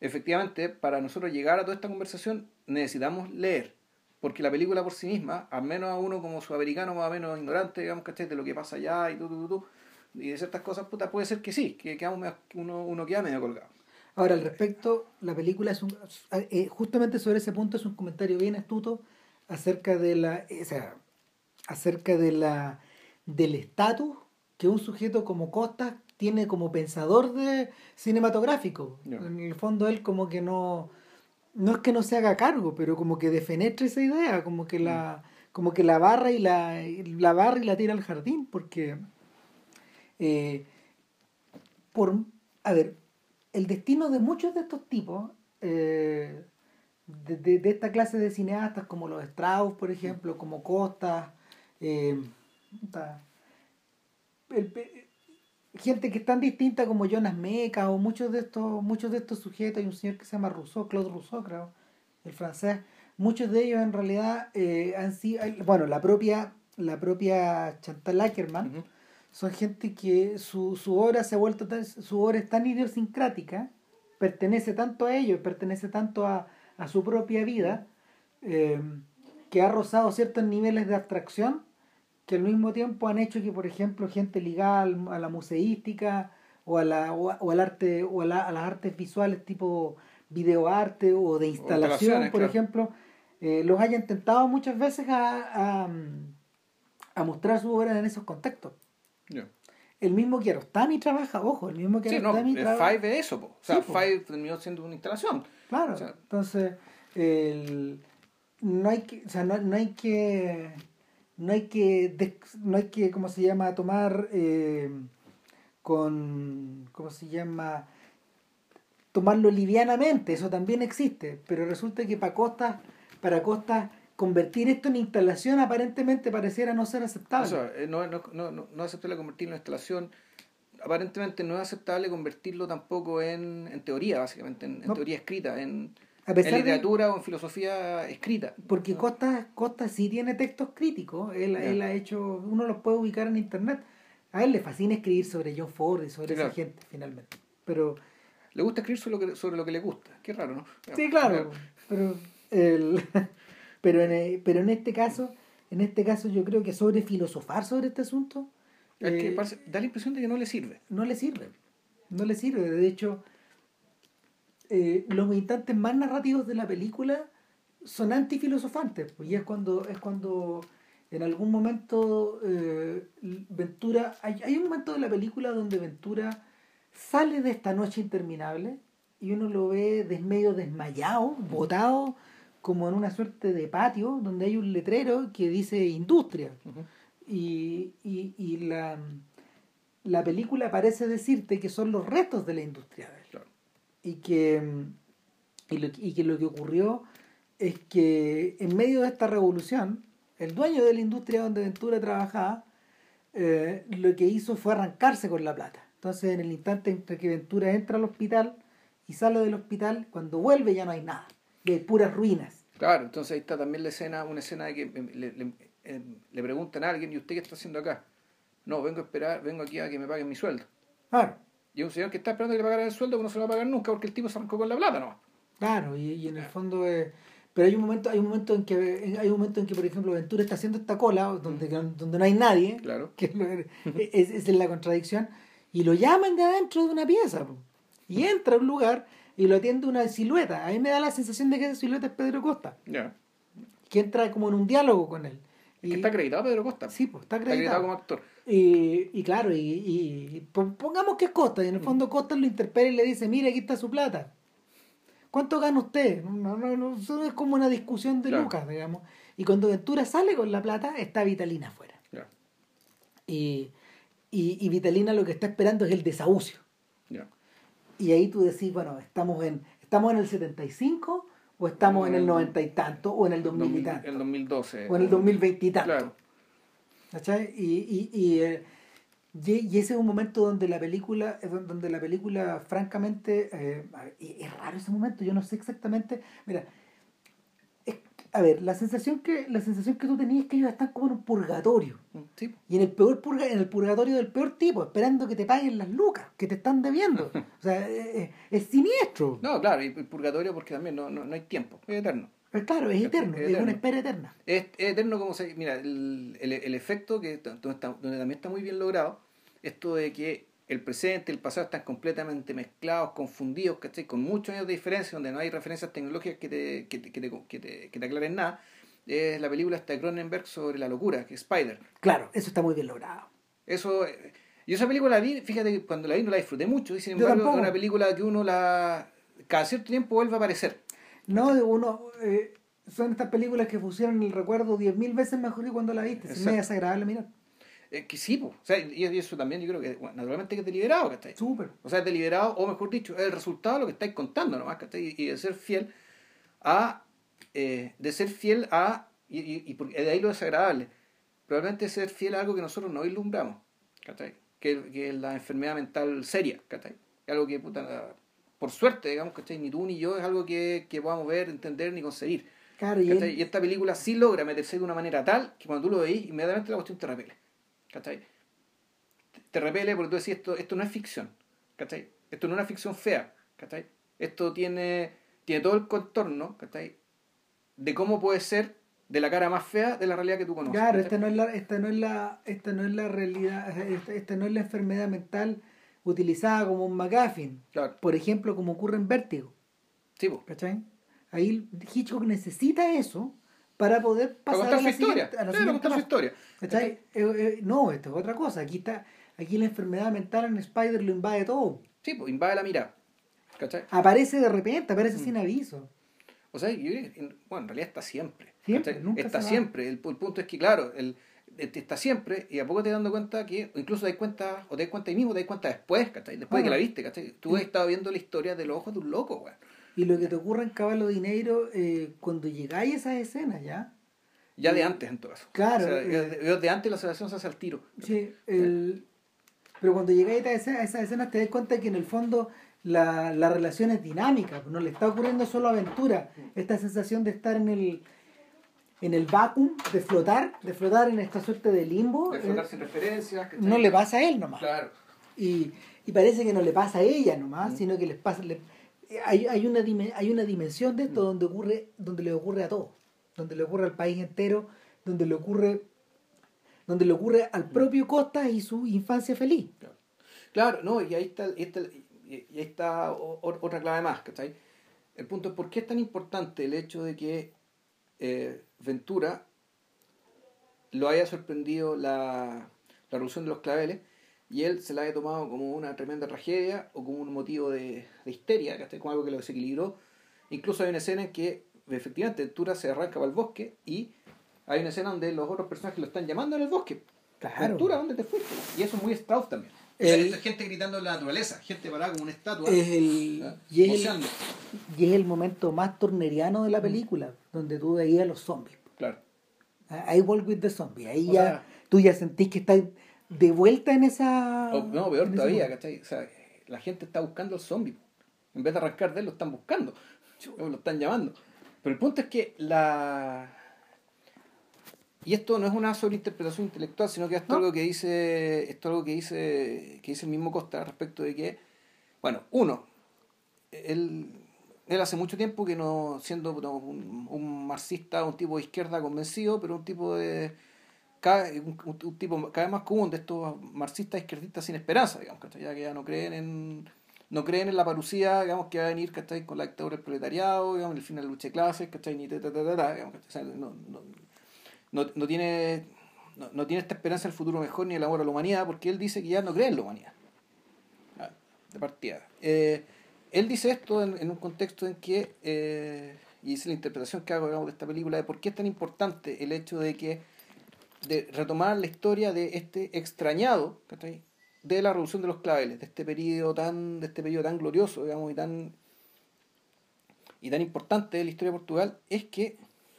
efectivamente, para nosotros llegar a toda esta conversación necesitamos leer, porque la película por sí misma, al menos a uno como sudamericano más o menos ignorante, digamos, ¿cachai? De lo que pasa allá y tú, tú, tú, y de ciertas cosas, puta, puede ser que sí, que uno, uno queda medio colgado. Ahora, al respecto, la película es un. eh, justamente sobre ese punto es un comentario bien astuto acerca de la. eh, o sea, acerca de la del estatus que un sujeto como Costa tiene como pensador de cinematográfico. En el fondo, él como que no. No es que no se haga cargo, pero como que defenetra esa idea, como que la. como que la barra y la, la barra y la tira al jardín, porque eh, por a ver, el destino de muchos de estos tipos, eh, de, de- de esta clase de cineastas, como los Strauss, por ejemplo, como Costa, eh, el gente que es tan distinta como Jonas Meca o muchos de estos muchos de estos sujetos. Hay un señor que se llama Rousseau Claude Rousseau creo el francés. Muchos de ellos en realidad eh, han sido bueno la propia la propia Chantal Ackerman son gente que su, su obra se ha vuelto tan, su obra es tan idiosincrática pertenece tanto a ellos pertenece tanto a, a su propia vida eh, que ha rozado ciertos niveles de abstracción que al mismo tiempo han hecho que por ejemplo gente ligada a la museística o a la o, al arte o a, la- a las artes visuales tipo videoarte o de instalación por claro. ejemplo eh, los hayan tentado muchas veces a, a, a mostrar su obra en esos contextos el mismo Kiarostami trabaja, ojo, el mismo Sí, no, Kiarostami el trabaja. Five es eso, po. o sea, Sí. Five terminó siendo una instalación. Claro, o sea- entonces el- no hay que, o sea, no, no hay que, no hay que, no hay que, ¿cómo se llama? Tomar eh, con, ¿cómo se llama? Tomarlo livianamente, eso también existe, pero resulta que para Costa, para Costa convertir esto en instalación aparentemente pareciera no ser aceptable. O sea, eh, no, no, no, no, aceptable convertirlo en instalación. Aparentemente no es aceptable convertirlo tampoco en, en teoría, básicamente, en, en No. teoría escrita, en, a en de, literatura o en filosofía escrita. Porque Costa, Costa sí tiene textos críticos, él, él ha hecho, uno los puede ubicar en internet. A él le fascina escribir sobre John Ford y sobre Sí, esa claro. gente, finalmente. Pero, Le gusta escribir sobre lo que, sobre lo que le gusta. Qué raro, ¿no? sí, claro, pero, el, pero, en, eh, pero en este caso, en este caso yo creo que sobre filosofar sobre este asunto Es que eh, parece- da la impresión de que no le sirve. no le sirve. No le sirve. De hecho, eh, los instantes más narrativos de la película son antifilosofantes. pues, Y es cuando, es cuando en algún momento eh, Ventura. Hay, hay un momento de la película donde Ventura sale de esta noche interminable y uno lo ve des- medio desmayado, botado, como en una suerte de patio donde hay un letrero que dice industria y, y, y la, la película parece decirte que son los restos de la industria de él. Claro. Y que y, lo, y que lo que ocurrió es que en medio de esta revolución el dueño de la industria donde Ventura trabajaba eh, lo que hizo fue arrancarse con la plata entonces en el instante entre que Ventura entra al hospital y sale del hospital cuando vuelve ya no hay nada y hay puras ruinas Claro, entonces ahí está también la escena, una escena de que eh, le, le- eh, le preguntan a alguien, ¿y usted qué está haciendo acá? No, vengo a esperar, vengo aquí a que me paguen mi sueldo. claro Y un señor que está esperando que le pagaran el sueldo, pero no se lo va a pagar nunca porque el tipo se arrancó con la plata, ¿no? Claro, y, y en el fondo eh, pero hay un momento, hay un momento en que hay un momento en que por ejemplo Ventura está haciendo esta cola donde, donde no hay nadie, Claro. que es, es, es la contradicción, y lo llaman de adentro de una pieza, y entra a un lugar y lo atiende una silueta. A mí me da la sensación de que esa silueta es Pedro Costa, Ya. que entra como en un diálogo con él. Es Y- que está acreditado Pedro Costa. Sí, pues está Está acreditado como acreditado. actor. Y, y claro, y, y po- pongamos que es Costa, y en el fondo Costa lo interpela y le dice, mire, aquí está su plata. ¿Cuánto gana usted? No, no, no, eso es como una discusión de Claro. lucas, digamos. Y cuando Ventura sale con la plata, está Vitalina afuera. Y, y, y Vitalina lo que está esperando es el desahucio. Y ahí tú decís, bueno, estamos en, estamos en el 75 o estamos en el 90 y tanto o en el 2000 y 2000 tanto el 2012. o en el 2020 y tanto. Claro. ¿Cachai? Y, y, y, eh, y- ese es un momento donde la película, eh, don- donde la película, francamente, eh, es raro ese momento, yo no sé exactamente. Mira, es- a ver, la sensación que, la sensación que tú tenías es que ellos están como en un purgatorio. Sí. Y en el peor purga, en el purgatorio del peor tipo, esperando que te paguen las lucas que te están debiendo. O sea, eh, eh, es siniestro. No, claro, y y purgatorio porque también no, no, no hay tiempo, es eterno. Pero claro, es eterno, Es es eterno. una espera eterna. Es, es eterno como se... Mira, el, el, el efecto que donde, está- donde también está muy bien logrado, esto de que el presente y el pasado están completamente mezclados, confundidos, ¿cachai? Con muchos años de diferencia, donde no hay referencias tecnológicas que te, que te, que te, que te, que te aclaren nada, es la película esta de Cronenberg sobre la locura, que es Spider. Claro, eso está muy bien logrado. Eso... Yo esa película la vi, fíjate que cuando la vi no la disfruté mucho, y sin embargo es una película que uno la... cada cierto tiempo vuelve a aparecer. No, de uno. eh, son estas películas que fusionan el recuerdo diez mil veces mejor que cuando la viste. Es medio desagradable mirar. Es que sí, pues. O sea, y eso también yo creo que, bueno, naturalmente que es deliberado, ¿cachai? Súper. O sea, es deliberado, o mejor dicho, es el resultado de lo que estáis contando nomás, ¿cachai? Y de ser fiel a. Eh, de ser fiel a. Y, y, y de ahí lo desagradable. Probablemente ser fiel a algo que nosotros no vislumbramos, ¿cachai? Que, que es la enfermedad mental seria, ¿cachai? algo que, puta, por suerte, digamos, ¿cachai? Ni tú ni yo es algo que, que podamos ver, entender ni. Claro, y, y, esta película sí logra meterse de una manera tal que cuando tú lo veís, inmediatamente la cuestión te repele. ¿Cachai? Te repele porque tú decís, esto, esto no es ficción. ¿Cachai? Esto no es una ficción fea. ¿Cachai? Esto tiene, tiene todo el contorno, ¿cachai? De cómo puede ser de la cara más fea de la realidad que tú conoces. Claro, esta no es la, esta no es la, esta no es la realidad, esta, esta no es la enfermedad mental utilizada como un McGuffin. Claro. Por ejemplo, como ocurre en Vértigo. Sí, po. ¿Cachai? Ahí Hitchcock necesita eso para poder pasar para a la su historia. a la Sí, para su historia. ¿Cachai? Eh, eh, no, esto es otra cosa. Aquí está, aquí la enfermedad mental en Spider lo invade todo. Sí, pues invade la mirada. ¿Cachai? Aparece de repente, aparece Mm. sin aviso. O sea, yo bueno, en realidad está siempre. Siempre, nunca está siempre. El, el punto es que, claro, el- está siempre y a poco te das dando cuenta que, incluso te das cuenta, o te das cuenta ahí mismo, te das cuenta después, ¿cachai? Después de que la viste, ¿cachai? Tú has estado viendo la historia de los ojos de un loco, güey. Y lo que te ocurre en Caballo Dinero, eh, cuando llegáis a esas escenas ya, Ya de antes, en todo caso. Claro, O sea, eh. de, de antes la observación se hace al tiro. Sí, el... pero cuando llegáis a esa- a esas escenas te das cuenta que en el fondo la, la relación es dinámica, no le está ocurriendo solo aventura, esta sensación de estar en el en el vacuum, de flotar, de flotar en esta suerte de limbo, De eh, flotar sin referencias, no le pasa a él nomás. Claro. Y, y parece que no le pasa a ella nomás, sino que les pasa... le- hay, hay, una hay una dimensión de esto donde ocurre donde le ocurre a todos, donde le ocurre al país entero, donde le ocurre donde le ocurre al propio Costa y su infancia feliz. Claro, no, y ahí está, y está- y ahí está otra clave más, ¿cachai? El punto es por qué es tan importante el hecho de que eh, Ventura lo haya sorprendido la, la revolución de los claveles y él se la haya tomado como una tremenda tragedia o como un motivo de, de histeria. Como algo que lo desequilibró. Incluso hay una escena en que efectivamente Ventura se arranca para el bosque y hay una escena donde los otros personajes lo están llamando en el bosque. Claro. Ventura, ¿dónde te fuiste? Y eso es muy Strauss también. El- gente gritando en la naturaleza, gente parada como una estatua. Es el, ¿ah? y, es el, y es el momento más turneriano de la película, donde tú veías a los zombies. Claro. I walk with the zombies. Ahí O ya, sea- tú ya sentís que estás de vuelta en esa... O, no, peor todavía. ¿cachai? O sea, la gente está buscando al zombie. En vez de arrancar de él, lo están buscando. Lo están llamando. Pero el punto es que la... Y esto no es una sobreinterpretación intelectual, sino que esto es No. algo que dice, esto es algo que dice, que dice el mismo Costa respecto de que, bueno, uno, él, él hace mucho tiempo que no, siendo un, un marxista, un tipo de izquierda convencido, pero un tipo de cada, un, tipo cada vez más común de estos marxistas izquierdistas sin esperanza, digamos. Ya que ya no creen en no creen en la parucía, digamos, que va a venir, ¿cachai? Con la dictadura del proletariado, digamos, el fin de la lucha de clases, ¿cachai? Ni ta, ta, ta, ta, ta, digamos, no, no, no, no tiene no, no tiene esta esperanza del futuro mejor ni el amor a la humanidad, porque él dice que ya no cree en la humanidad. Ah, De partida. Eh, él dice esto en, un contexto en que, eh, y es la interpretación que hago digamos, de esta película, de por qué es tan importante el hecho de que de retomar la historia de este extrañado de la revolución de los claveles, de este periodo tan, de este tan glorioso, digamos, y tan y tan importante de la historia de Portugal, es que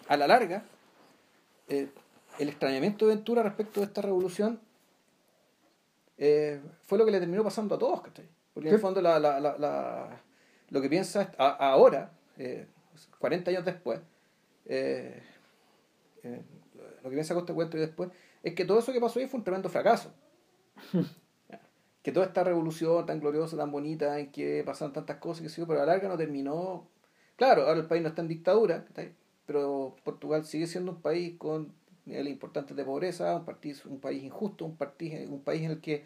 a la larga eh, el extrañamiento de Ventura respecto de esta revolución eh, fue lo que le terminó pasando a todos, ¿cachai? Porque en el fondo la, la, la, la- lo que piensa a- ahora, eh, 40 años después, eh, lo que piensa Costa Cuento y después, es que todo eso que pasó ahí fue un tremendo fracaso. que toda esta revolución tan gloriosa, tan bonita, en que pasaron tantas cosas, que pero a la larga no terminó. Claro, ahora el país no está en dictadura, ¿cachai? Pero Portugal sigue siendo un país con niveles importantes de pobreza, un, país, un país injusto, un, país, un país en el que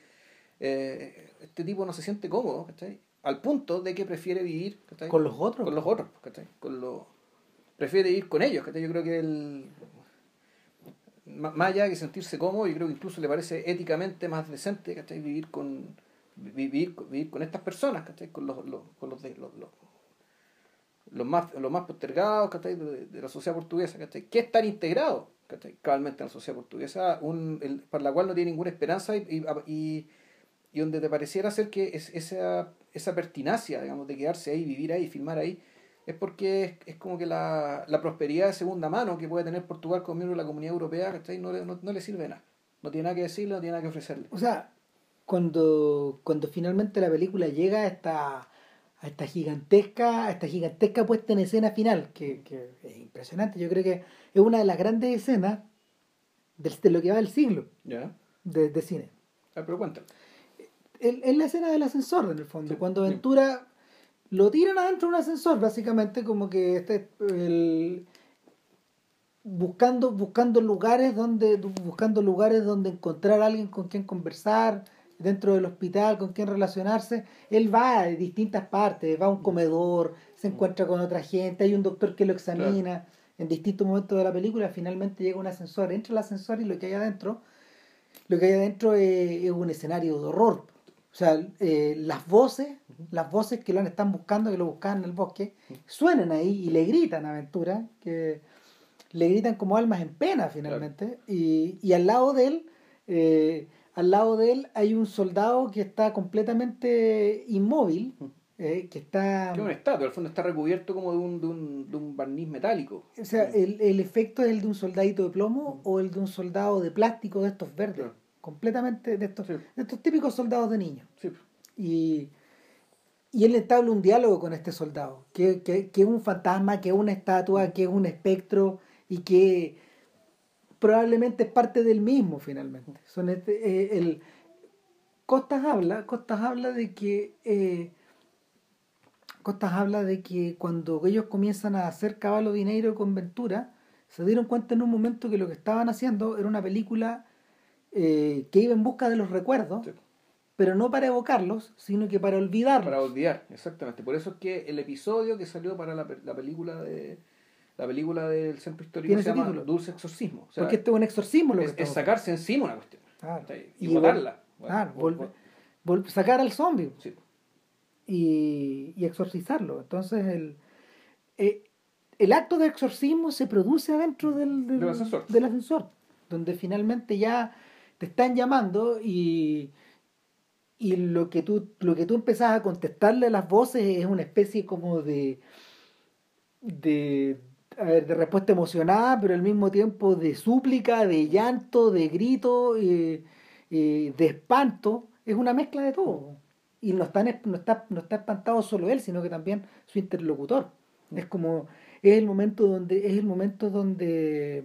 eh, este tipo no se siente cómodo, ¿cachai? al punto de que prefiere vivir ¿cachai? Con los otros. con los otros, ¿cachai? Con los, prefiere ir con ellos, ¿cachai? Yo creo que el má- más allá de sentirse cómodo, yo creo que incluso le parece éticamente más decente, ¿cachai? Vivir con vi- vivir, vivir con estas personas, ¿cachai? Con los, los- con los, de- los, los- más, los más postergados ¿cachai? De, de la sociedad portuguesa, ¿cachai? que están integrados ¿cachai? cabalmente en la sociedad portuguesa, un, el, para la cual no tiene ninguna esperanza y, y, y donde te pareciera ser que es, esa, esa pertinacia, digamos, de quedarse ahí, vivir ahí, filmar ahí, es porque es, es como que la, la, prosperidad de segunda mano que puede tener Portugal como miembro de la comunidad europea, ¿cachai? No, no, no le sirve nada. No tiene nada que decirle, no tiene nada que ofrecerle. O sea, cuando, cuando finalmente la película llega a esta, a esta gigantesca, a esta gigantesca puesta en escena final, que, que es impresionante, yo creo que es una de las grandes escenas de, de lo que va del siglo ¿Ya? de, de cine. Ah, pero cuéntame. Es la escena del ascensor, en el fondo, sí, cuando Ventura sí. lo tiran adentro de un ascensor, básicamente como que este el, buscando buscando lugares donde buscando lugares donde encontrar a alguien con quien conversar dentro del hospital con quien relacionarse él va a distintas partes va a un comedor se encuentra con otra gente hay un doctor que lo examina claro. en distintos momentos de la película finalmente llega un ascensor entra el ascensor y lo que hay adentro lo que hay adentro es, es un escenario de horror. O sea eh, las voces las voces que lo están buscando que lo buscan en el bosque suenan ahí y le gritan a Aventura que le gritan como almas en pena finalmente Claro. y, y al lado de él eh, al lado de él hay un soldado que está completamente inmóvil eh, que está Que es una estatua, al fondo está recubierto como de un, de un, de un barniz metálico. o sea el, el efecto es el de un soldadito de plomo o el de un soldado de plástico de estos verdes Claro. completamente de estos Sí. de estos típicos soldados de niños Sí. y, y él entabla un diálogo con este soldado, que, que, que es un fantasma, que es una estatua, que es un espectro y que probablemente es parte del mismo finalmente. Son este, eh, el, Costas habla, Costas habla de que eh, Costas habla de que cuando ellos comienzan a hacer Caballo Dinero con Ventura, se dieron cuenta en un momento que lo que estaban haciendo era una película eh, que iba en busca de los recuerdos, Sí. pero no para evocarlos, sino que para olvidarlos. Para olvidar, exactamente. Por eso es que el episodio que salió para la, la película de la película del centro histórico se llama título. Dulce Exorcismo. O sea, porque esto es un exorcismo lo que es, es sacarse encima una cuestión. Y, Y botarla. claro, Vol- vol- vol- sacar al zombie sí. y, y exorcizarlo. Entonces el, eh, el acto de exorcismo se produce adentro del, del, Del ascensor. del ascensor, donde finalmente ya te están llamando y, y lo que tú lo que tú empezás a contestarle a las voces es una especie como de de a ver, de respuesta emocionada, pero al mismo tiempo de súplica, de llanto, de grito, eh, eh, de espanto. Es una mezcla de todo. Y no está, no, está, no está espantado solo él, sino que también su interlocutor. Es como, es el momento donde, es el momento donde,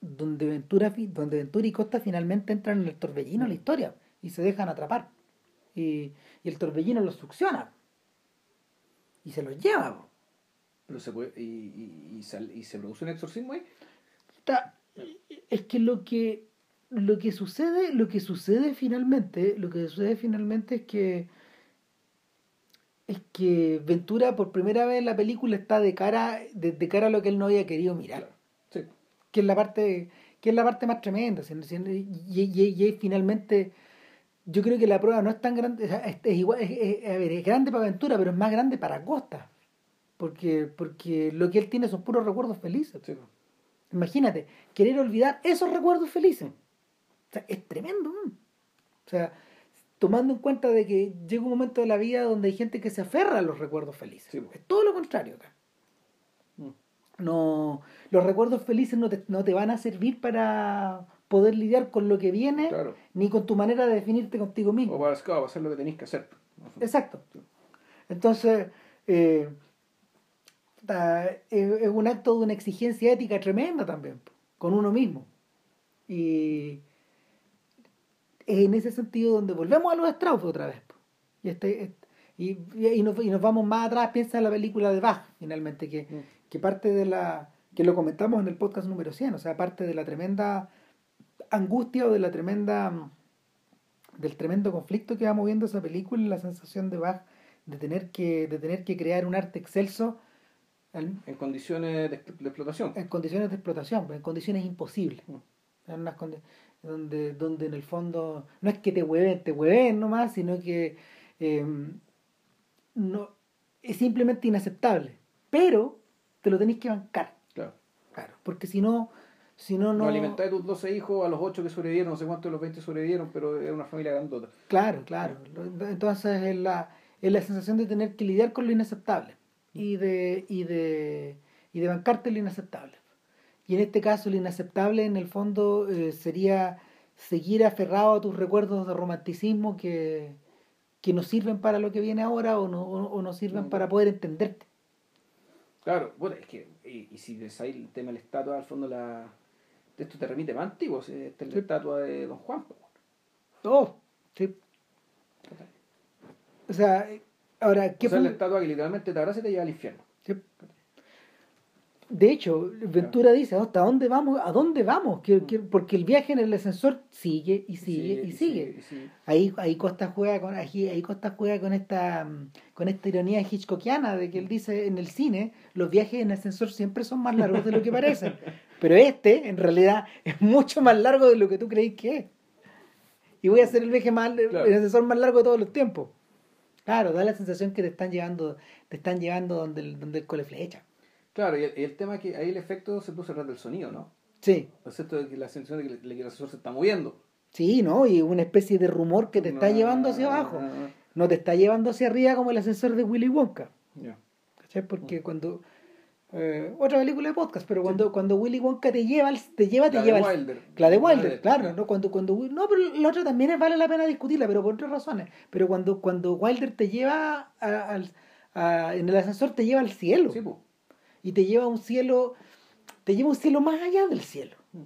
donde Ventura, donde Ventura y Costa finalmente entran en el torbellino de la historia y se dejan atrapar. Y, y el torbellino los succiona. Y se los lleva. Pero se puede, y, y, y, sal- y se produce un exorcismo ahí. Está- es que lo que lo que sucede lo que sucede finalmente lo que sucede finalmente es que es que Ventura por primera vez en la película está de cara de, de cara a lo que él no había querido mirar Claro. Sí. que es la parte que es la parte más tremenda y, y- y- finalmente yo creo que la prueba no es tan grande o sea, es, es igual es, es- a ver, es grande para Ventura pero es más grande para Costa porque porque lo que él tiene son puros recuerdos felices sí. Imagínate, querer olvidar esos recuerdos felices. O sea, es tremendo. ¿no? O sea, tomando en cuenta de que llega un momento de la vida donde hay gente que se aferra a los recuerdos felices. Sí. Es todo lo contrario acá. Mm. No, los recuerdos felices no te, no te van a servir para poder lidiar con lo que viene, Claro. ni con tu manera de definirte contigo mismo. O para, hacer lo que tenéis que hacer. Exacto. Entonces, eh, es es un acto de una exigencia ética tremenda también, con uno mismo. Y es en ese sentido donde volvemos a los Strauss otra vez. Y, este, este- y, y nos, y nos vamos más atrás, piensa en la película de Bach, finalmente, que, Mm. que parte de la que lo comentamos en el podcast número 100, o sea, parte de la tremenda angustia o de la tremenda del tremendo conflicto que va moviendo esa película, la sensación de Bach de tener que de tener que crear un arte excelso En condiciones de, de explotación. en condiciones de explotación, en condiciones imposibles. Mm. En unas condi- donde, donde en el fondo no es que te hueven, te hueven nomás, sino que eh, no, es simplemente inaceptable. pero te lo tenéis que bancar. Claro. Claro, porque si no, si no, No no... alimentáis a tus 12 hijos, a los 8 que sobrevivieron, no sé cuántos de los 20 sobrevivieron, pero era una familia grandota. Claro, claro. Entonces es la, es la sensación de tener que lidiar con lo inaceptable y de, y de, y de bancarte lo inaceptable. Y en este caso lo inaceptable en el fondo eh, sería seguir aferrado a tus recuerdos de romanticismo que, que no sirven para lo que viene ahora o no, o, o no sirven Mm. para poder entenderte. Claro, bueno, es que, y, y si ves ahí el tema de la estatua, al fondo la, esto te remite más antiguo, esta es la Sí. estatua de Don Juan. Oh, sí. O sea, ahora, ¿qué o sea, la fue- estatua que literalmente te abraza y te lleva al infierno. Sí. De hecho, Ventura dice, ¿hasta dónde vamos? ¿A dónde vamos? Que- que- porque el viaje en el ascensor sigue y sigue y sigue. Ahí, ahí Costa juega con ahí, ahí Costa juega con esta mm, con esta ironía hitchcockiana de que él dice en el cine los viajes en ascensor siempre son más largos de lo que parecen. Pero este, en realidad, es mucho más largo de lo que tú creís que es. Y voy a hacer el viaje más Claro. el ascensor más largo de todos los tiempos. Claro, da la sensación que te están llevando, te están llevando donde el, donde el cole flecha. Claro, y el, y el tema es que ahí el efecto se puso atrás del sonido, ¿no? Sí, O sea, esto de que la sensación de que, el- el ascensor se está moviendo. sí, ¿no? Y una especie de rumor que te está No, llevando hacia abajo. no, no. No te está llevando hacia arriba como el ascensor de Willy Wonka. Ya. ¿Cachai? Porque cuando. Eh, otra película de podcast, pero cuando, cuando Willy Wonka te lleva, al- te lleva, te La de lleva. al- Wilder. La de Wilder, claro. ¿no? Cuando, cuando, no, pero la otra también es- vale la pena discutirla, pero por otras razones. Pero cuando, cuando Wilder te lleva a- en el ascensor, te lleva al cielo. Sí. Y te lleva a un cielo, te lleva a un cielo más allá del cielo. Mm.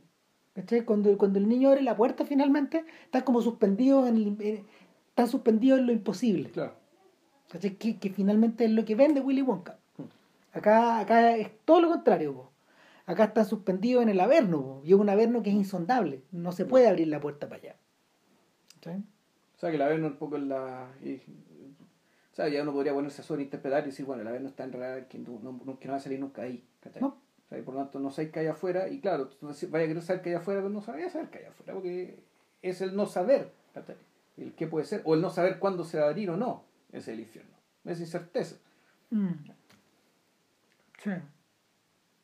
¿Cachai? Cuando, cuando el niño abre la puerta finalmente, están como suspendidos en, el- en- están suspendidos en lo imposible. Claro. ¿Cachai? Que, que finalmente es lo que vende Willy Wonka. Acá, acá es todo lo contrario. po. Acá está suspendido en el averno. po, Y es un averno que es insondable. No se puede abrir la puerta para allá. O sea, que la Averno un poco la... y- o sea, ya uno podría ponerse a sobreinterpretar y decir, bueno, la Averno está en realidad que no, no- que no va a salir nunca ahí. No. O sea, y por lo tanto no sabes que hay afuera y claro, tú vayas a querer saber que hay afuera, pero no sabías saber que hay afuera, porque es el no saber. El qué puede ser, o el no saber cuándo se va a abrir o no, es el infierno. Es incerteza. Mm. Sí.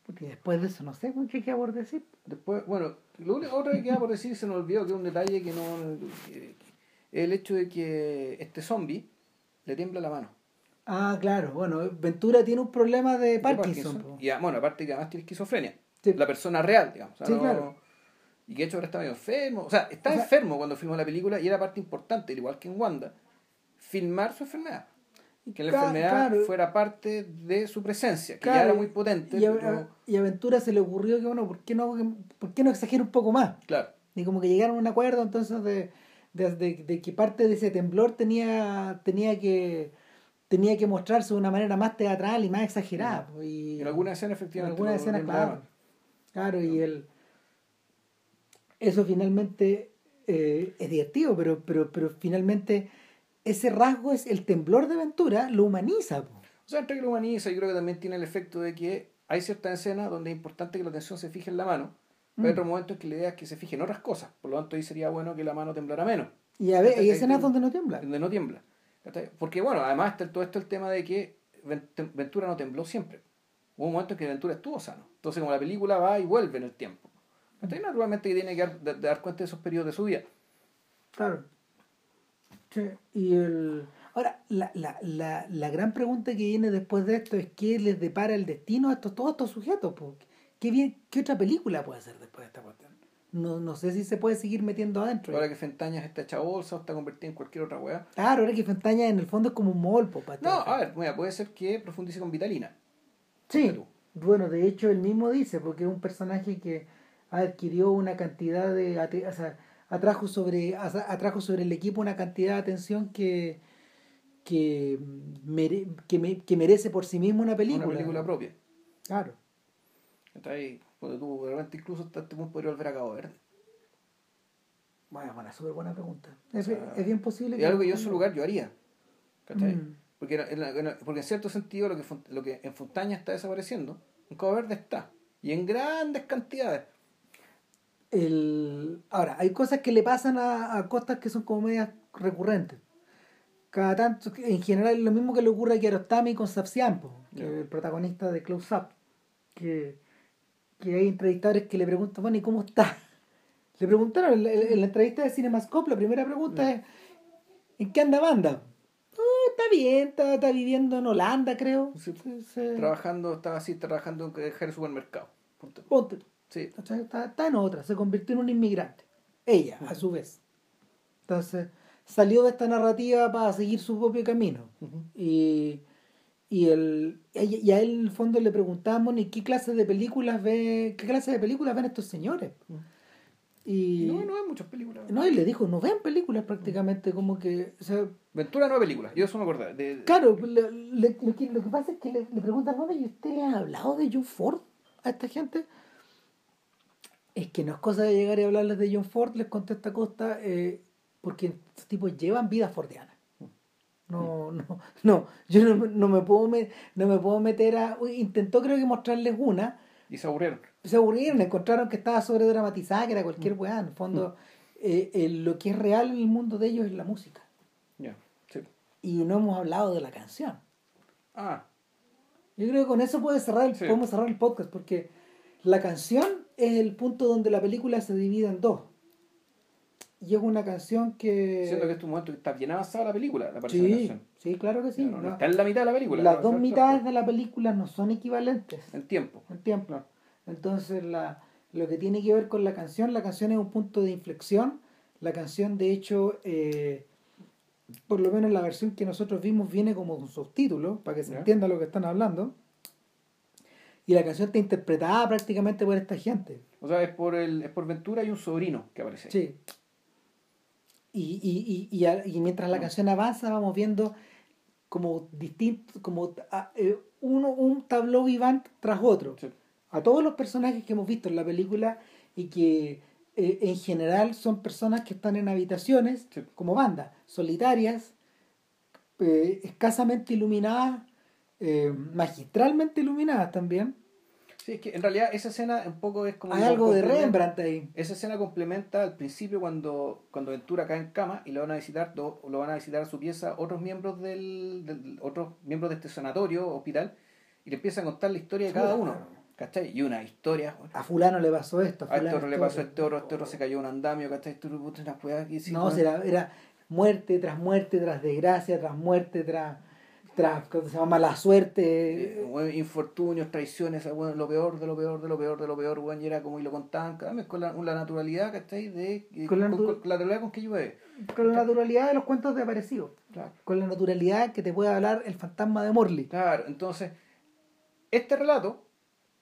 Porque después de eso no sé qué queda por decir. Después, bueno, lo único otra que queda por decir se nos olvidó que es un detalle que no. que- el hecho de que este zombie le tiembla la mano. Ah, claro. Bueno, Ventura tiene un problema de de Parkinson. Y ah, bueno, aparte que además tiene esquizofrenia. Sí. La persona real, digamos. o sea, Sí, no- claro. Y que de hecho ahora está medio enfermo. O sea, está O sea- enfermo cuando filmó la película y era parte importante, al igual que en Wanda, filmar su enfermedad. Que la enfermedad claro. fuera parte de su presencia, que ya Claro, era muy potente. Y a, pero- y a Ventura se le ocurrió que, bueno, ¿por qué no, por qué no exagera un poco más? Claro. Y como que llegaron a un acuerdo entonces de, de, de- de que parte de ese temblor tenía, tenía que tenía que mostrarse de una manera más teatral y más exagerada. pues, Y, En alguna escena, en efectivamente. algunas escenas, lo claro. llamaban. Claro, y el eso finalmente eh, es divertido, pero, pero, pero finalmente ese rasgo es el temblor de Ventura, lo humaniza. po. O sea, entre que lo humaniza, yo creo que también tiene el efecto de que hay ciertas escenas donde es importante que la atención se fije en la mano, pero hay Mm. otros momentos en que la idea es que se fije en otras cosas. Por lo tanto, ahí sería bueno que la mano temblara menos, Y a ver, hay escenas donde no tiembla. donde no tiembla. Porque, bueno, además está todo esto el tema de que Ventura no tembló siempre. Hubo un momento en que Ventura estuvo sano. Entonces, como la película va y vuelve en el tiempo. ¿Cachai? Naturalmente tiene que dar, dar cuenta de esos periodos de su vida. Claro. Sí, y el... Ahora, la, la, la, la gran pregunta que viene después de esto es qué les depara el destino a estos, todos estos sujetos. po? ¿Qué, bien, ¿Qué otra película puede hacer después de esta cuestión? No, no sé si se puede seguir metiendo adentro. Ahora que Fentañas está hecha bolsa o está convertida en cualquier otra weá. Claro, ahora que Fentaña en el fondo es como un mol, po, para No, a ver, mira, puede ser que profundice con Vitalina. Sí, bueno, de hecho él mismo dice, porque es un personaje que adquirió una cantidad de, o sea, atrajo sobre, atrajo sobre el equipo una cantidad de atención que, que, mere- que, me- que merece por sí mismo una película. Una película propia. Claro. Está ahí, cuando tú de repente incluso hasta este punto volver a Cabo Verde. Bueno, buena, súper buena pregunta. Es, O sea, es bien posible Y algo que yo en su lugar yo haría. ¿Cachai? Mm. Porque, en porque en cierto sentido lo que, lo que en Fontaña está desapareciendo, en Cabo Verde está. Y en grandes cantidades. El... Ahora, hay cosas que le pasan a, a costas que son como medias recurrentes. cada tanto, en general lo mismo que le ocurre a Kiarostami con Sapsian, po, que Ya. es el protagonista de Close Up, que, que hay entrevistadores que le preguntan, bueno, ¿y cómo está? Le preguntaron en la, en la entrevista de Cinemascope, la primera pregunta es, ¿en qué anda banda? "Oh, está bien, está, está viviendo en Holanda, creo. Sí. Trabajando, estaba así, trabajando en el supermercado. Punto. Ponte, Sí. Está, está en otra, se convirtió en un inmigrante. Ella, a su vez. Entonces, salió de esta narrativa para seguir su propio camino. Y, y, el, y a él en el fondo le preguntamos ni qué clase de películas ve, qué clase de películas ven estos señores. Y No, no hay muchas películas. no, y le dijo, no ven películas prácticamente, como que, o sea, Ventura no hay películas, yo eso me acordé. De, claro, le- le- lo, que, lo que pasa es que le, le preguntan, bueno, ¿y usted le ha hablado de John Ford a esta gente? Es que no es cosa de llegar y hablarles de John Ford, les contesta Costa, eh, porque estos tipos llevan vida fordiana. No, no, no, yo no, no me puedo me- no me puedo meter a. uy, intentó creo que mostrarles una, Y se aburrieron. se aburrieron, encontraron que estaba sobredramatizada, que era cualquier weá. En el fondo, eh, eh, lo que es real en el mundo de ellos es la música. Ya, sí. Y no hemos hablado de la canción. Ah, Yo creo que con eso puede cerrar el- Sí. podemos cerrar el podcast, porque la canción es el punto donde la película se divide en dos. Y es una canción que. siendo que este es un momento que está bien avanzada la película, la de la Sí, canción. sí, claro que sí. No, no ¿no? está en la mitad de la película. Las dos mitades de la película no son equivalentes En tiempo. en tiempo. Entonces, la, lo que tiene que ver con la canción, la canción es un punto de inflexión. La canción, de hecho, eh, por lo menos la versión que nosotros vimos viene como un subtítulo, para que se Ya. entienda lo que están hablando. Y la canción está interpretada prácticamente por esta gente. O sea, es por, el, es por Ventura y un sobrino que aparece. Sí. Y, y, y, y, mientras la canción avanza, vamos viendo como distinto, como ah, eh, uno, un tableau vivant tras otro. Sí. A todos los personajes que hemos visto en la película y que eh, en general son personas que están en habitaciones Sí. como banda, solitarias, eh, escasamente iluminadas, eh, magistralmente iluminadas también. Sí, es que en realidad esa escena un poco es como... Hay algo de Rembrandt ahí. Esa escena complementa al principio cuando, cuando Ventura cae en cama y lo van a visitar lo van a visitar a su pieza otros miembros del, del- otros miembros de este sanatorio hospital y le empiezan a contar la historia de cada uno ¿cachai? y una historia bueno, A fulano le pasó esto. a este fulano otro le pasó a este otro este otro se cayó un andamio ¿cachai? Una sí, no, era, era muerte tras muerte, tras desgracia, tras muerte, tras, tras ¿cómo se llama? mala suerte. Eh, infortunios, traiciones, bueno, lo peor de lo peor de lo peor de lo peor, weón, y era como y lo contaban cada vez con la, con la naturalidad, ¿cachai? De, Con con, la con- con la naturalidad con que llueve. Con la naturalidad de los cuentos de Aparecido. Claro. Con la naturalidad que te puede hablar el fantasma de Morley. Claro, entonces, este relato,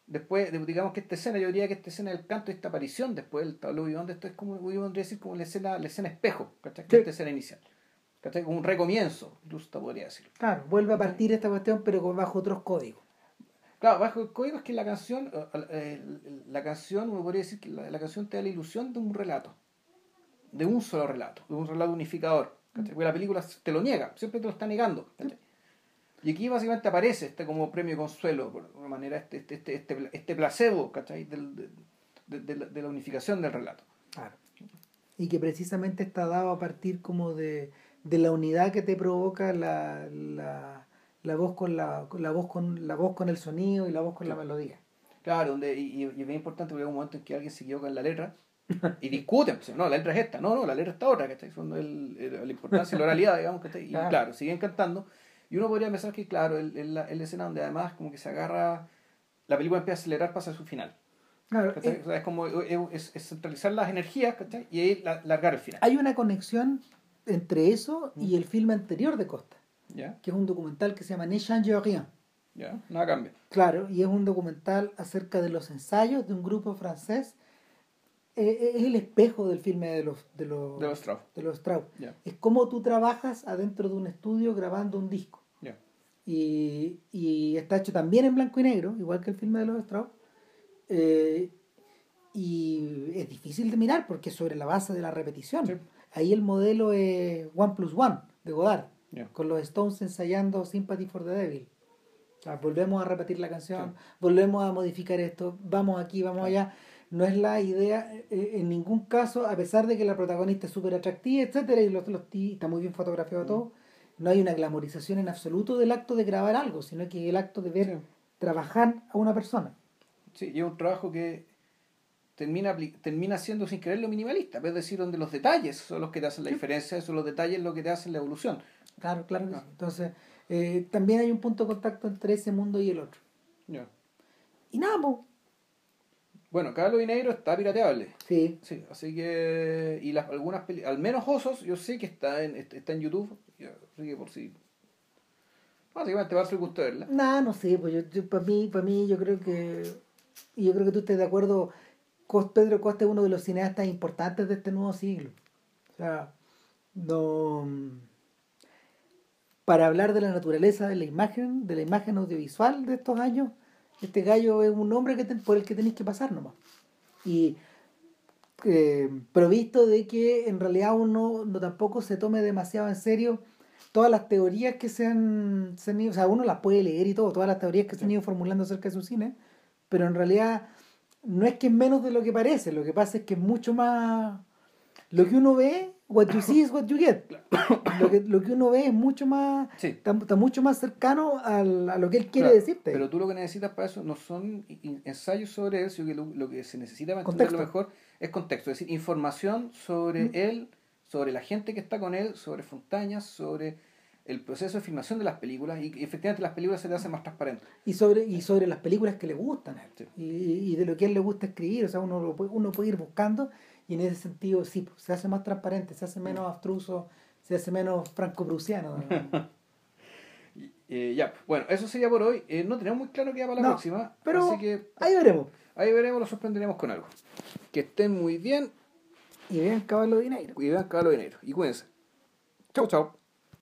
después, de- digamos que esta escena, yo diría que esta escena del canto, esta aparición después del tableau vivant, esto es como, yo podría decir, como la escena, la escena espejo, ¿cachai? Sí. Esta escena inicial. ¿Cachai? Como un recomienzo, incluso te podría decir. Claro, vuelve a partir esta cuestión, pero bajo otros códigos. Claro, bajo el código es que la canción, eh, eh, la canción, uno podría decir que la, la canción te da la ilusión de un relato, de un solo relato, de un relato unificador. ¿cachai? Porque la película te lo niega, siempre te lo está negando. ¿cachai? Y aquí básicamente aparece este como premio consuelo, por una manera, este, este, este, este, este placebo, ¿cachai? Del- de, de- de la, de la unificación del relato. Claro. Y que precisamente está dado a partir como de, de la unidad que te provoca la, la, la voz con la, la voz con la voz con el sonido y la voz con la Sí. melodía. Claro, donde, y, y es bien importante porque hay un momento en que alguien se equivoca en la letra y discuten, pues, no, la letra es esta, no, no, la letra está otra, ¿cachai? Son el, el- la importancia de la oralidad, digamos, ¿cachai? Y Claro. claro, siguen cantando. Y uno podría pensar que, claro, el, el, la, el escena donde además como que se agarra, la película empieza a acelerar, pasa a su final. Claro, ¿cachai? eh, O sea, es como es, es- es centralizar las energías, ¿cachai? Y ahí la- largar el final. hay una conexión entre eso y el filme anterior de Costa, ¿Ya? que es un documental que se llama Ne change rien. ¿Ya? Nada cambia. Claro, y es un documental acerca de los ensayos de un grupo francés. Eh, es el espejo del filme de los, de los, De los Strauss. de los Strauss. ¿Ya? Es como tú trabajas adentro de un estudio grabando un disco. ¿Ya? Y, y está hecho también en blanco y negro, igual que el filme de los Strauss. Eh, y es difícil de mirar porque es sobre la base de la repetición. Sí. Ahí el modelo es One Plus One de Godard, con los Stones ensayando Sympathy for the Devil. O sea, volvemos a repetir la canción, volvemos a modificar esto, vamos aquí, vamos allá. No es la idea eh, en ningún caso, a pesar de que la protagonista es súper atractiva, etcétera, y los, los- y está muy bien fotografiado todo, no hay una glamorización en absoluto del acto de grabar algo, sino que el acto de ver trabajar a una persona. Sí, y es un trabajo que termina, termina siendo sin querer lo minimalista, es decir, donde los detalles son los que te hacen la diferencia, son los detalles los que te hacen la evolución. Claro, claro. Que sí. Entonces, eh, también hay un punto de contacto entre ese mundo y el otro. Ya. Y nada, po. Bueno, Carlos y Negro está pirateable. Sí. Sí, así que. Y las, algunas peli- al menos Osos, yo sé que está en, está en YouTube. Así que por si. Básicamente va a ser gusto verla. Nada, no sé, pues yo, para mí, para mí yo creo que y yo creo que tú estés de acuerdo, Pedro Costa es uno de los cineastas importantes de este nuevo siglo. O sea, no para hablar de la naturaleza de la imagen, de la imagen audiovisual de estos años, este gallo es un nombre que ten- por el que tenéis que pasar nomás. Y eh, provisto de que en realidad uno no tampoco se tome demasiado en serio todas las teorías que se han, se han ido, o sea, uno las puede leer y todo, todas las teorías que se han ido formulando acerca de su cine, pero en realidad no es que es menos de lo que parece, lo que pasa es que es mucho más... Lo que uno ve, what you see is what you get. Lo que, lo que uno ve es mucho más, Sí. está, está mucho más cercano al- a lo que él quiere Claro, decirte. Pero tú lo que necesitas para eso no son ensayos sobre él, sino que lo, lo que se necesita para entenderlo Contexto. mejor es contexto, es decir, información sobre Mm. él, sobre la gente que está con él, sobre Fontañas, sobre el proceso de filmación de las películas y efectivamente las películas se te hacen más transparentes. y sobre y sobre las películas que le gustan. Sí. y, y de lo que a él le gusta escribir o sea uno lo puede, uno puede ir buscando y en ese sentido sí pues, se hace más transparente se hace menos abstruso se hace menos franco-prusiano eh, ya, bueno, eso sería por hoy. Eh, no tenemos muy claro qué va para la No, próxima, pero así que ahí veremos ahí veremos, lo sorprenderemos con algo. Que estén muy bien y vean caballo de dinero y vean Caballo de Dinero. Y cuídense. Chau, chau.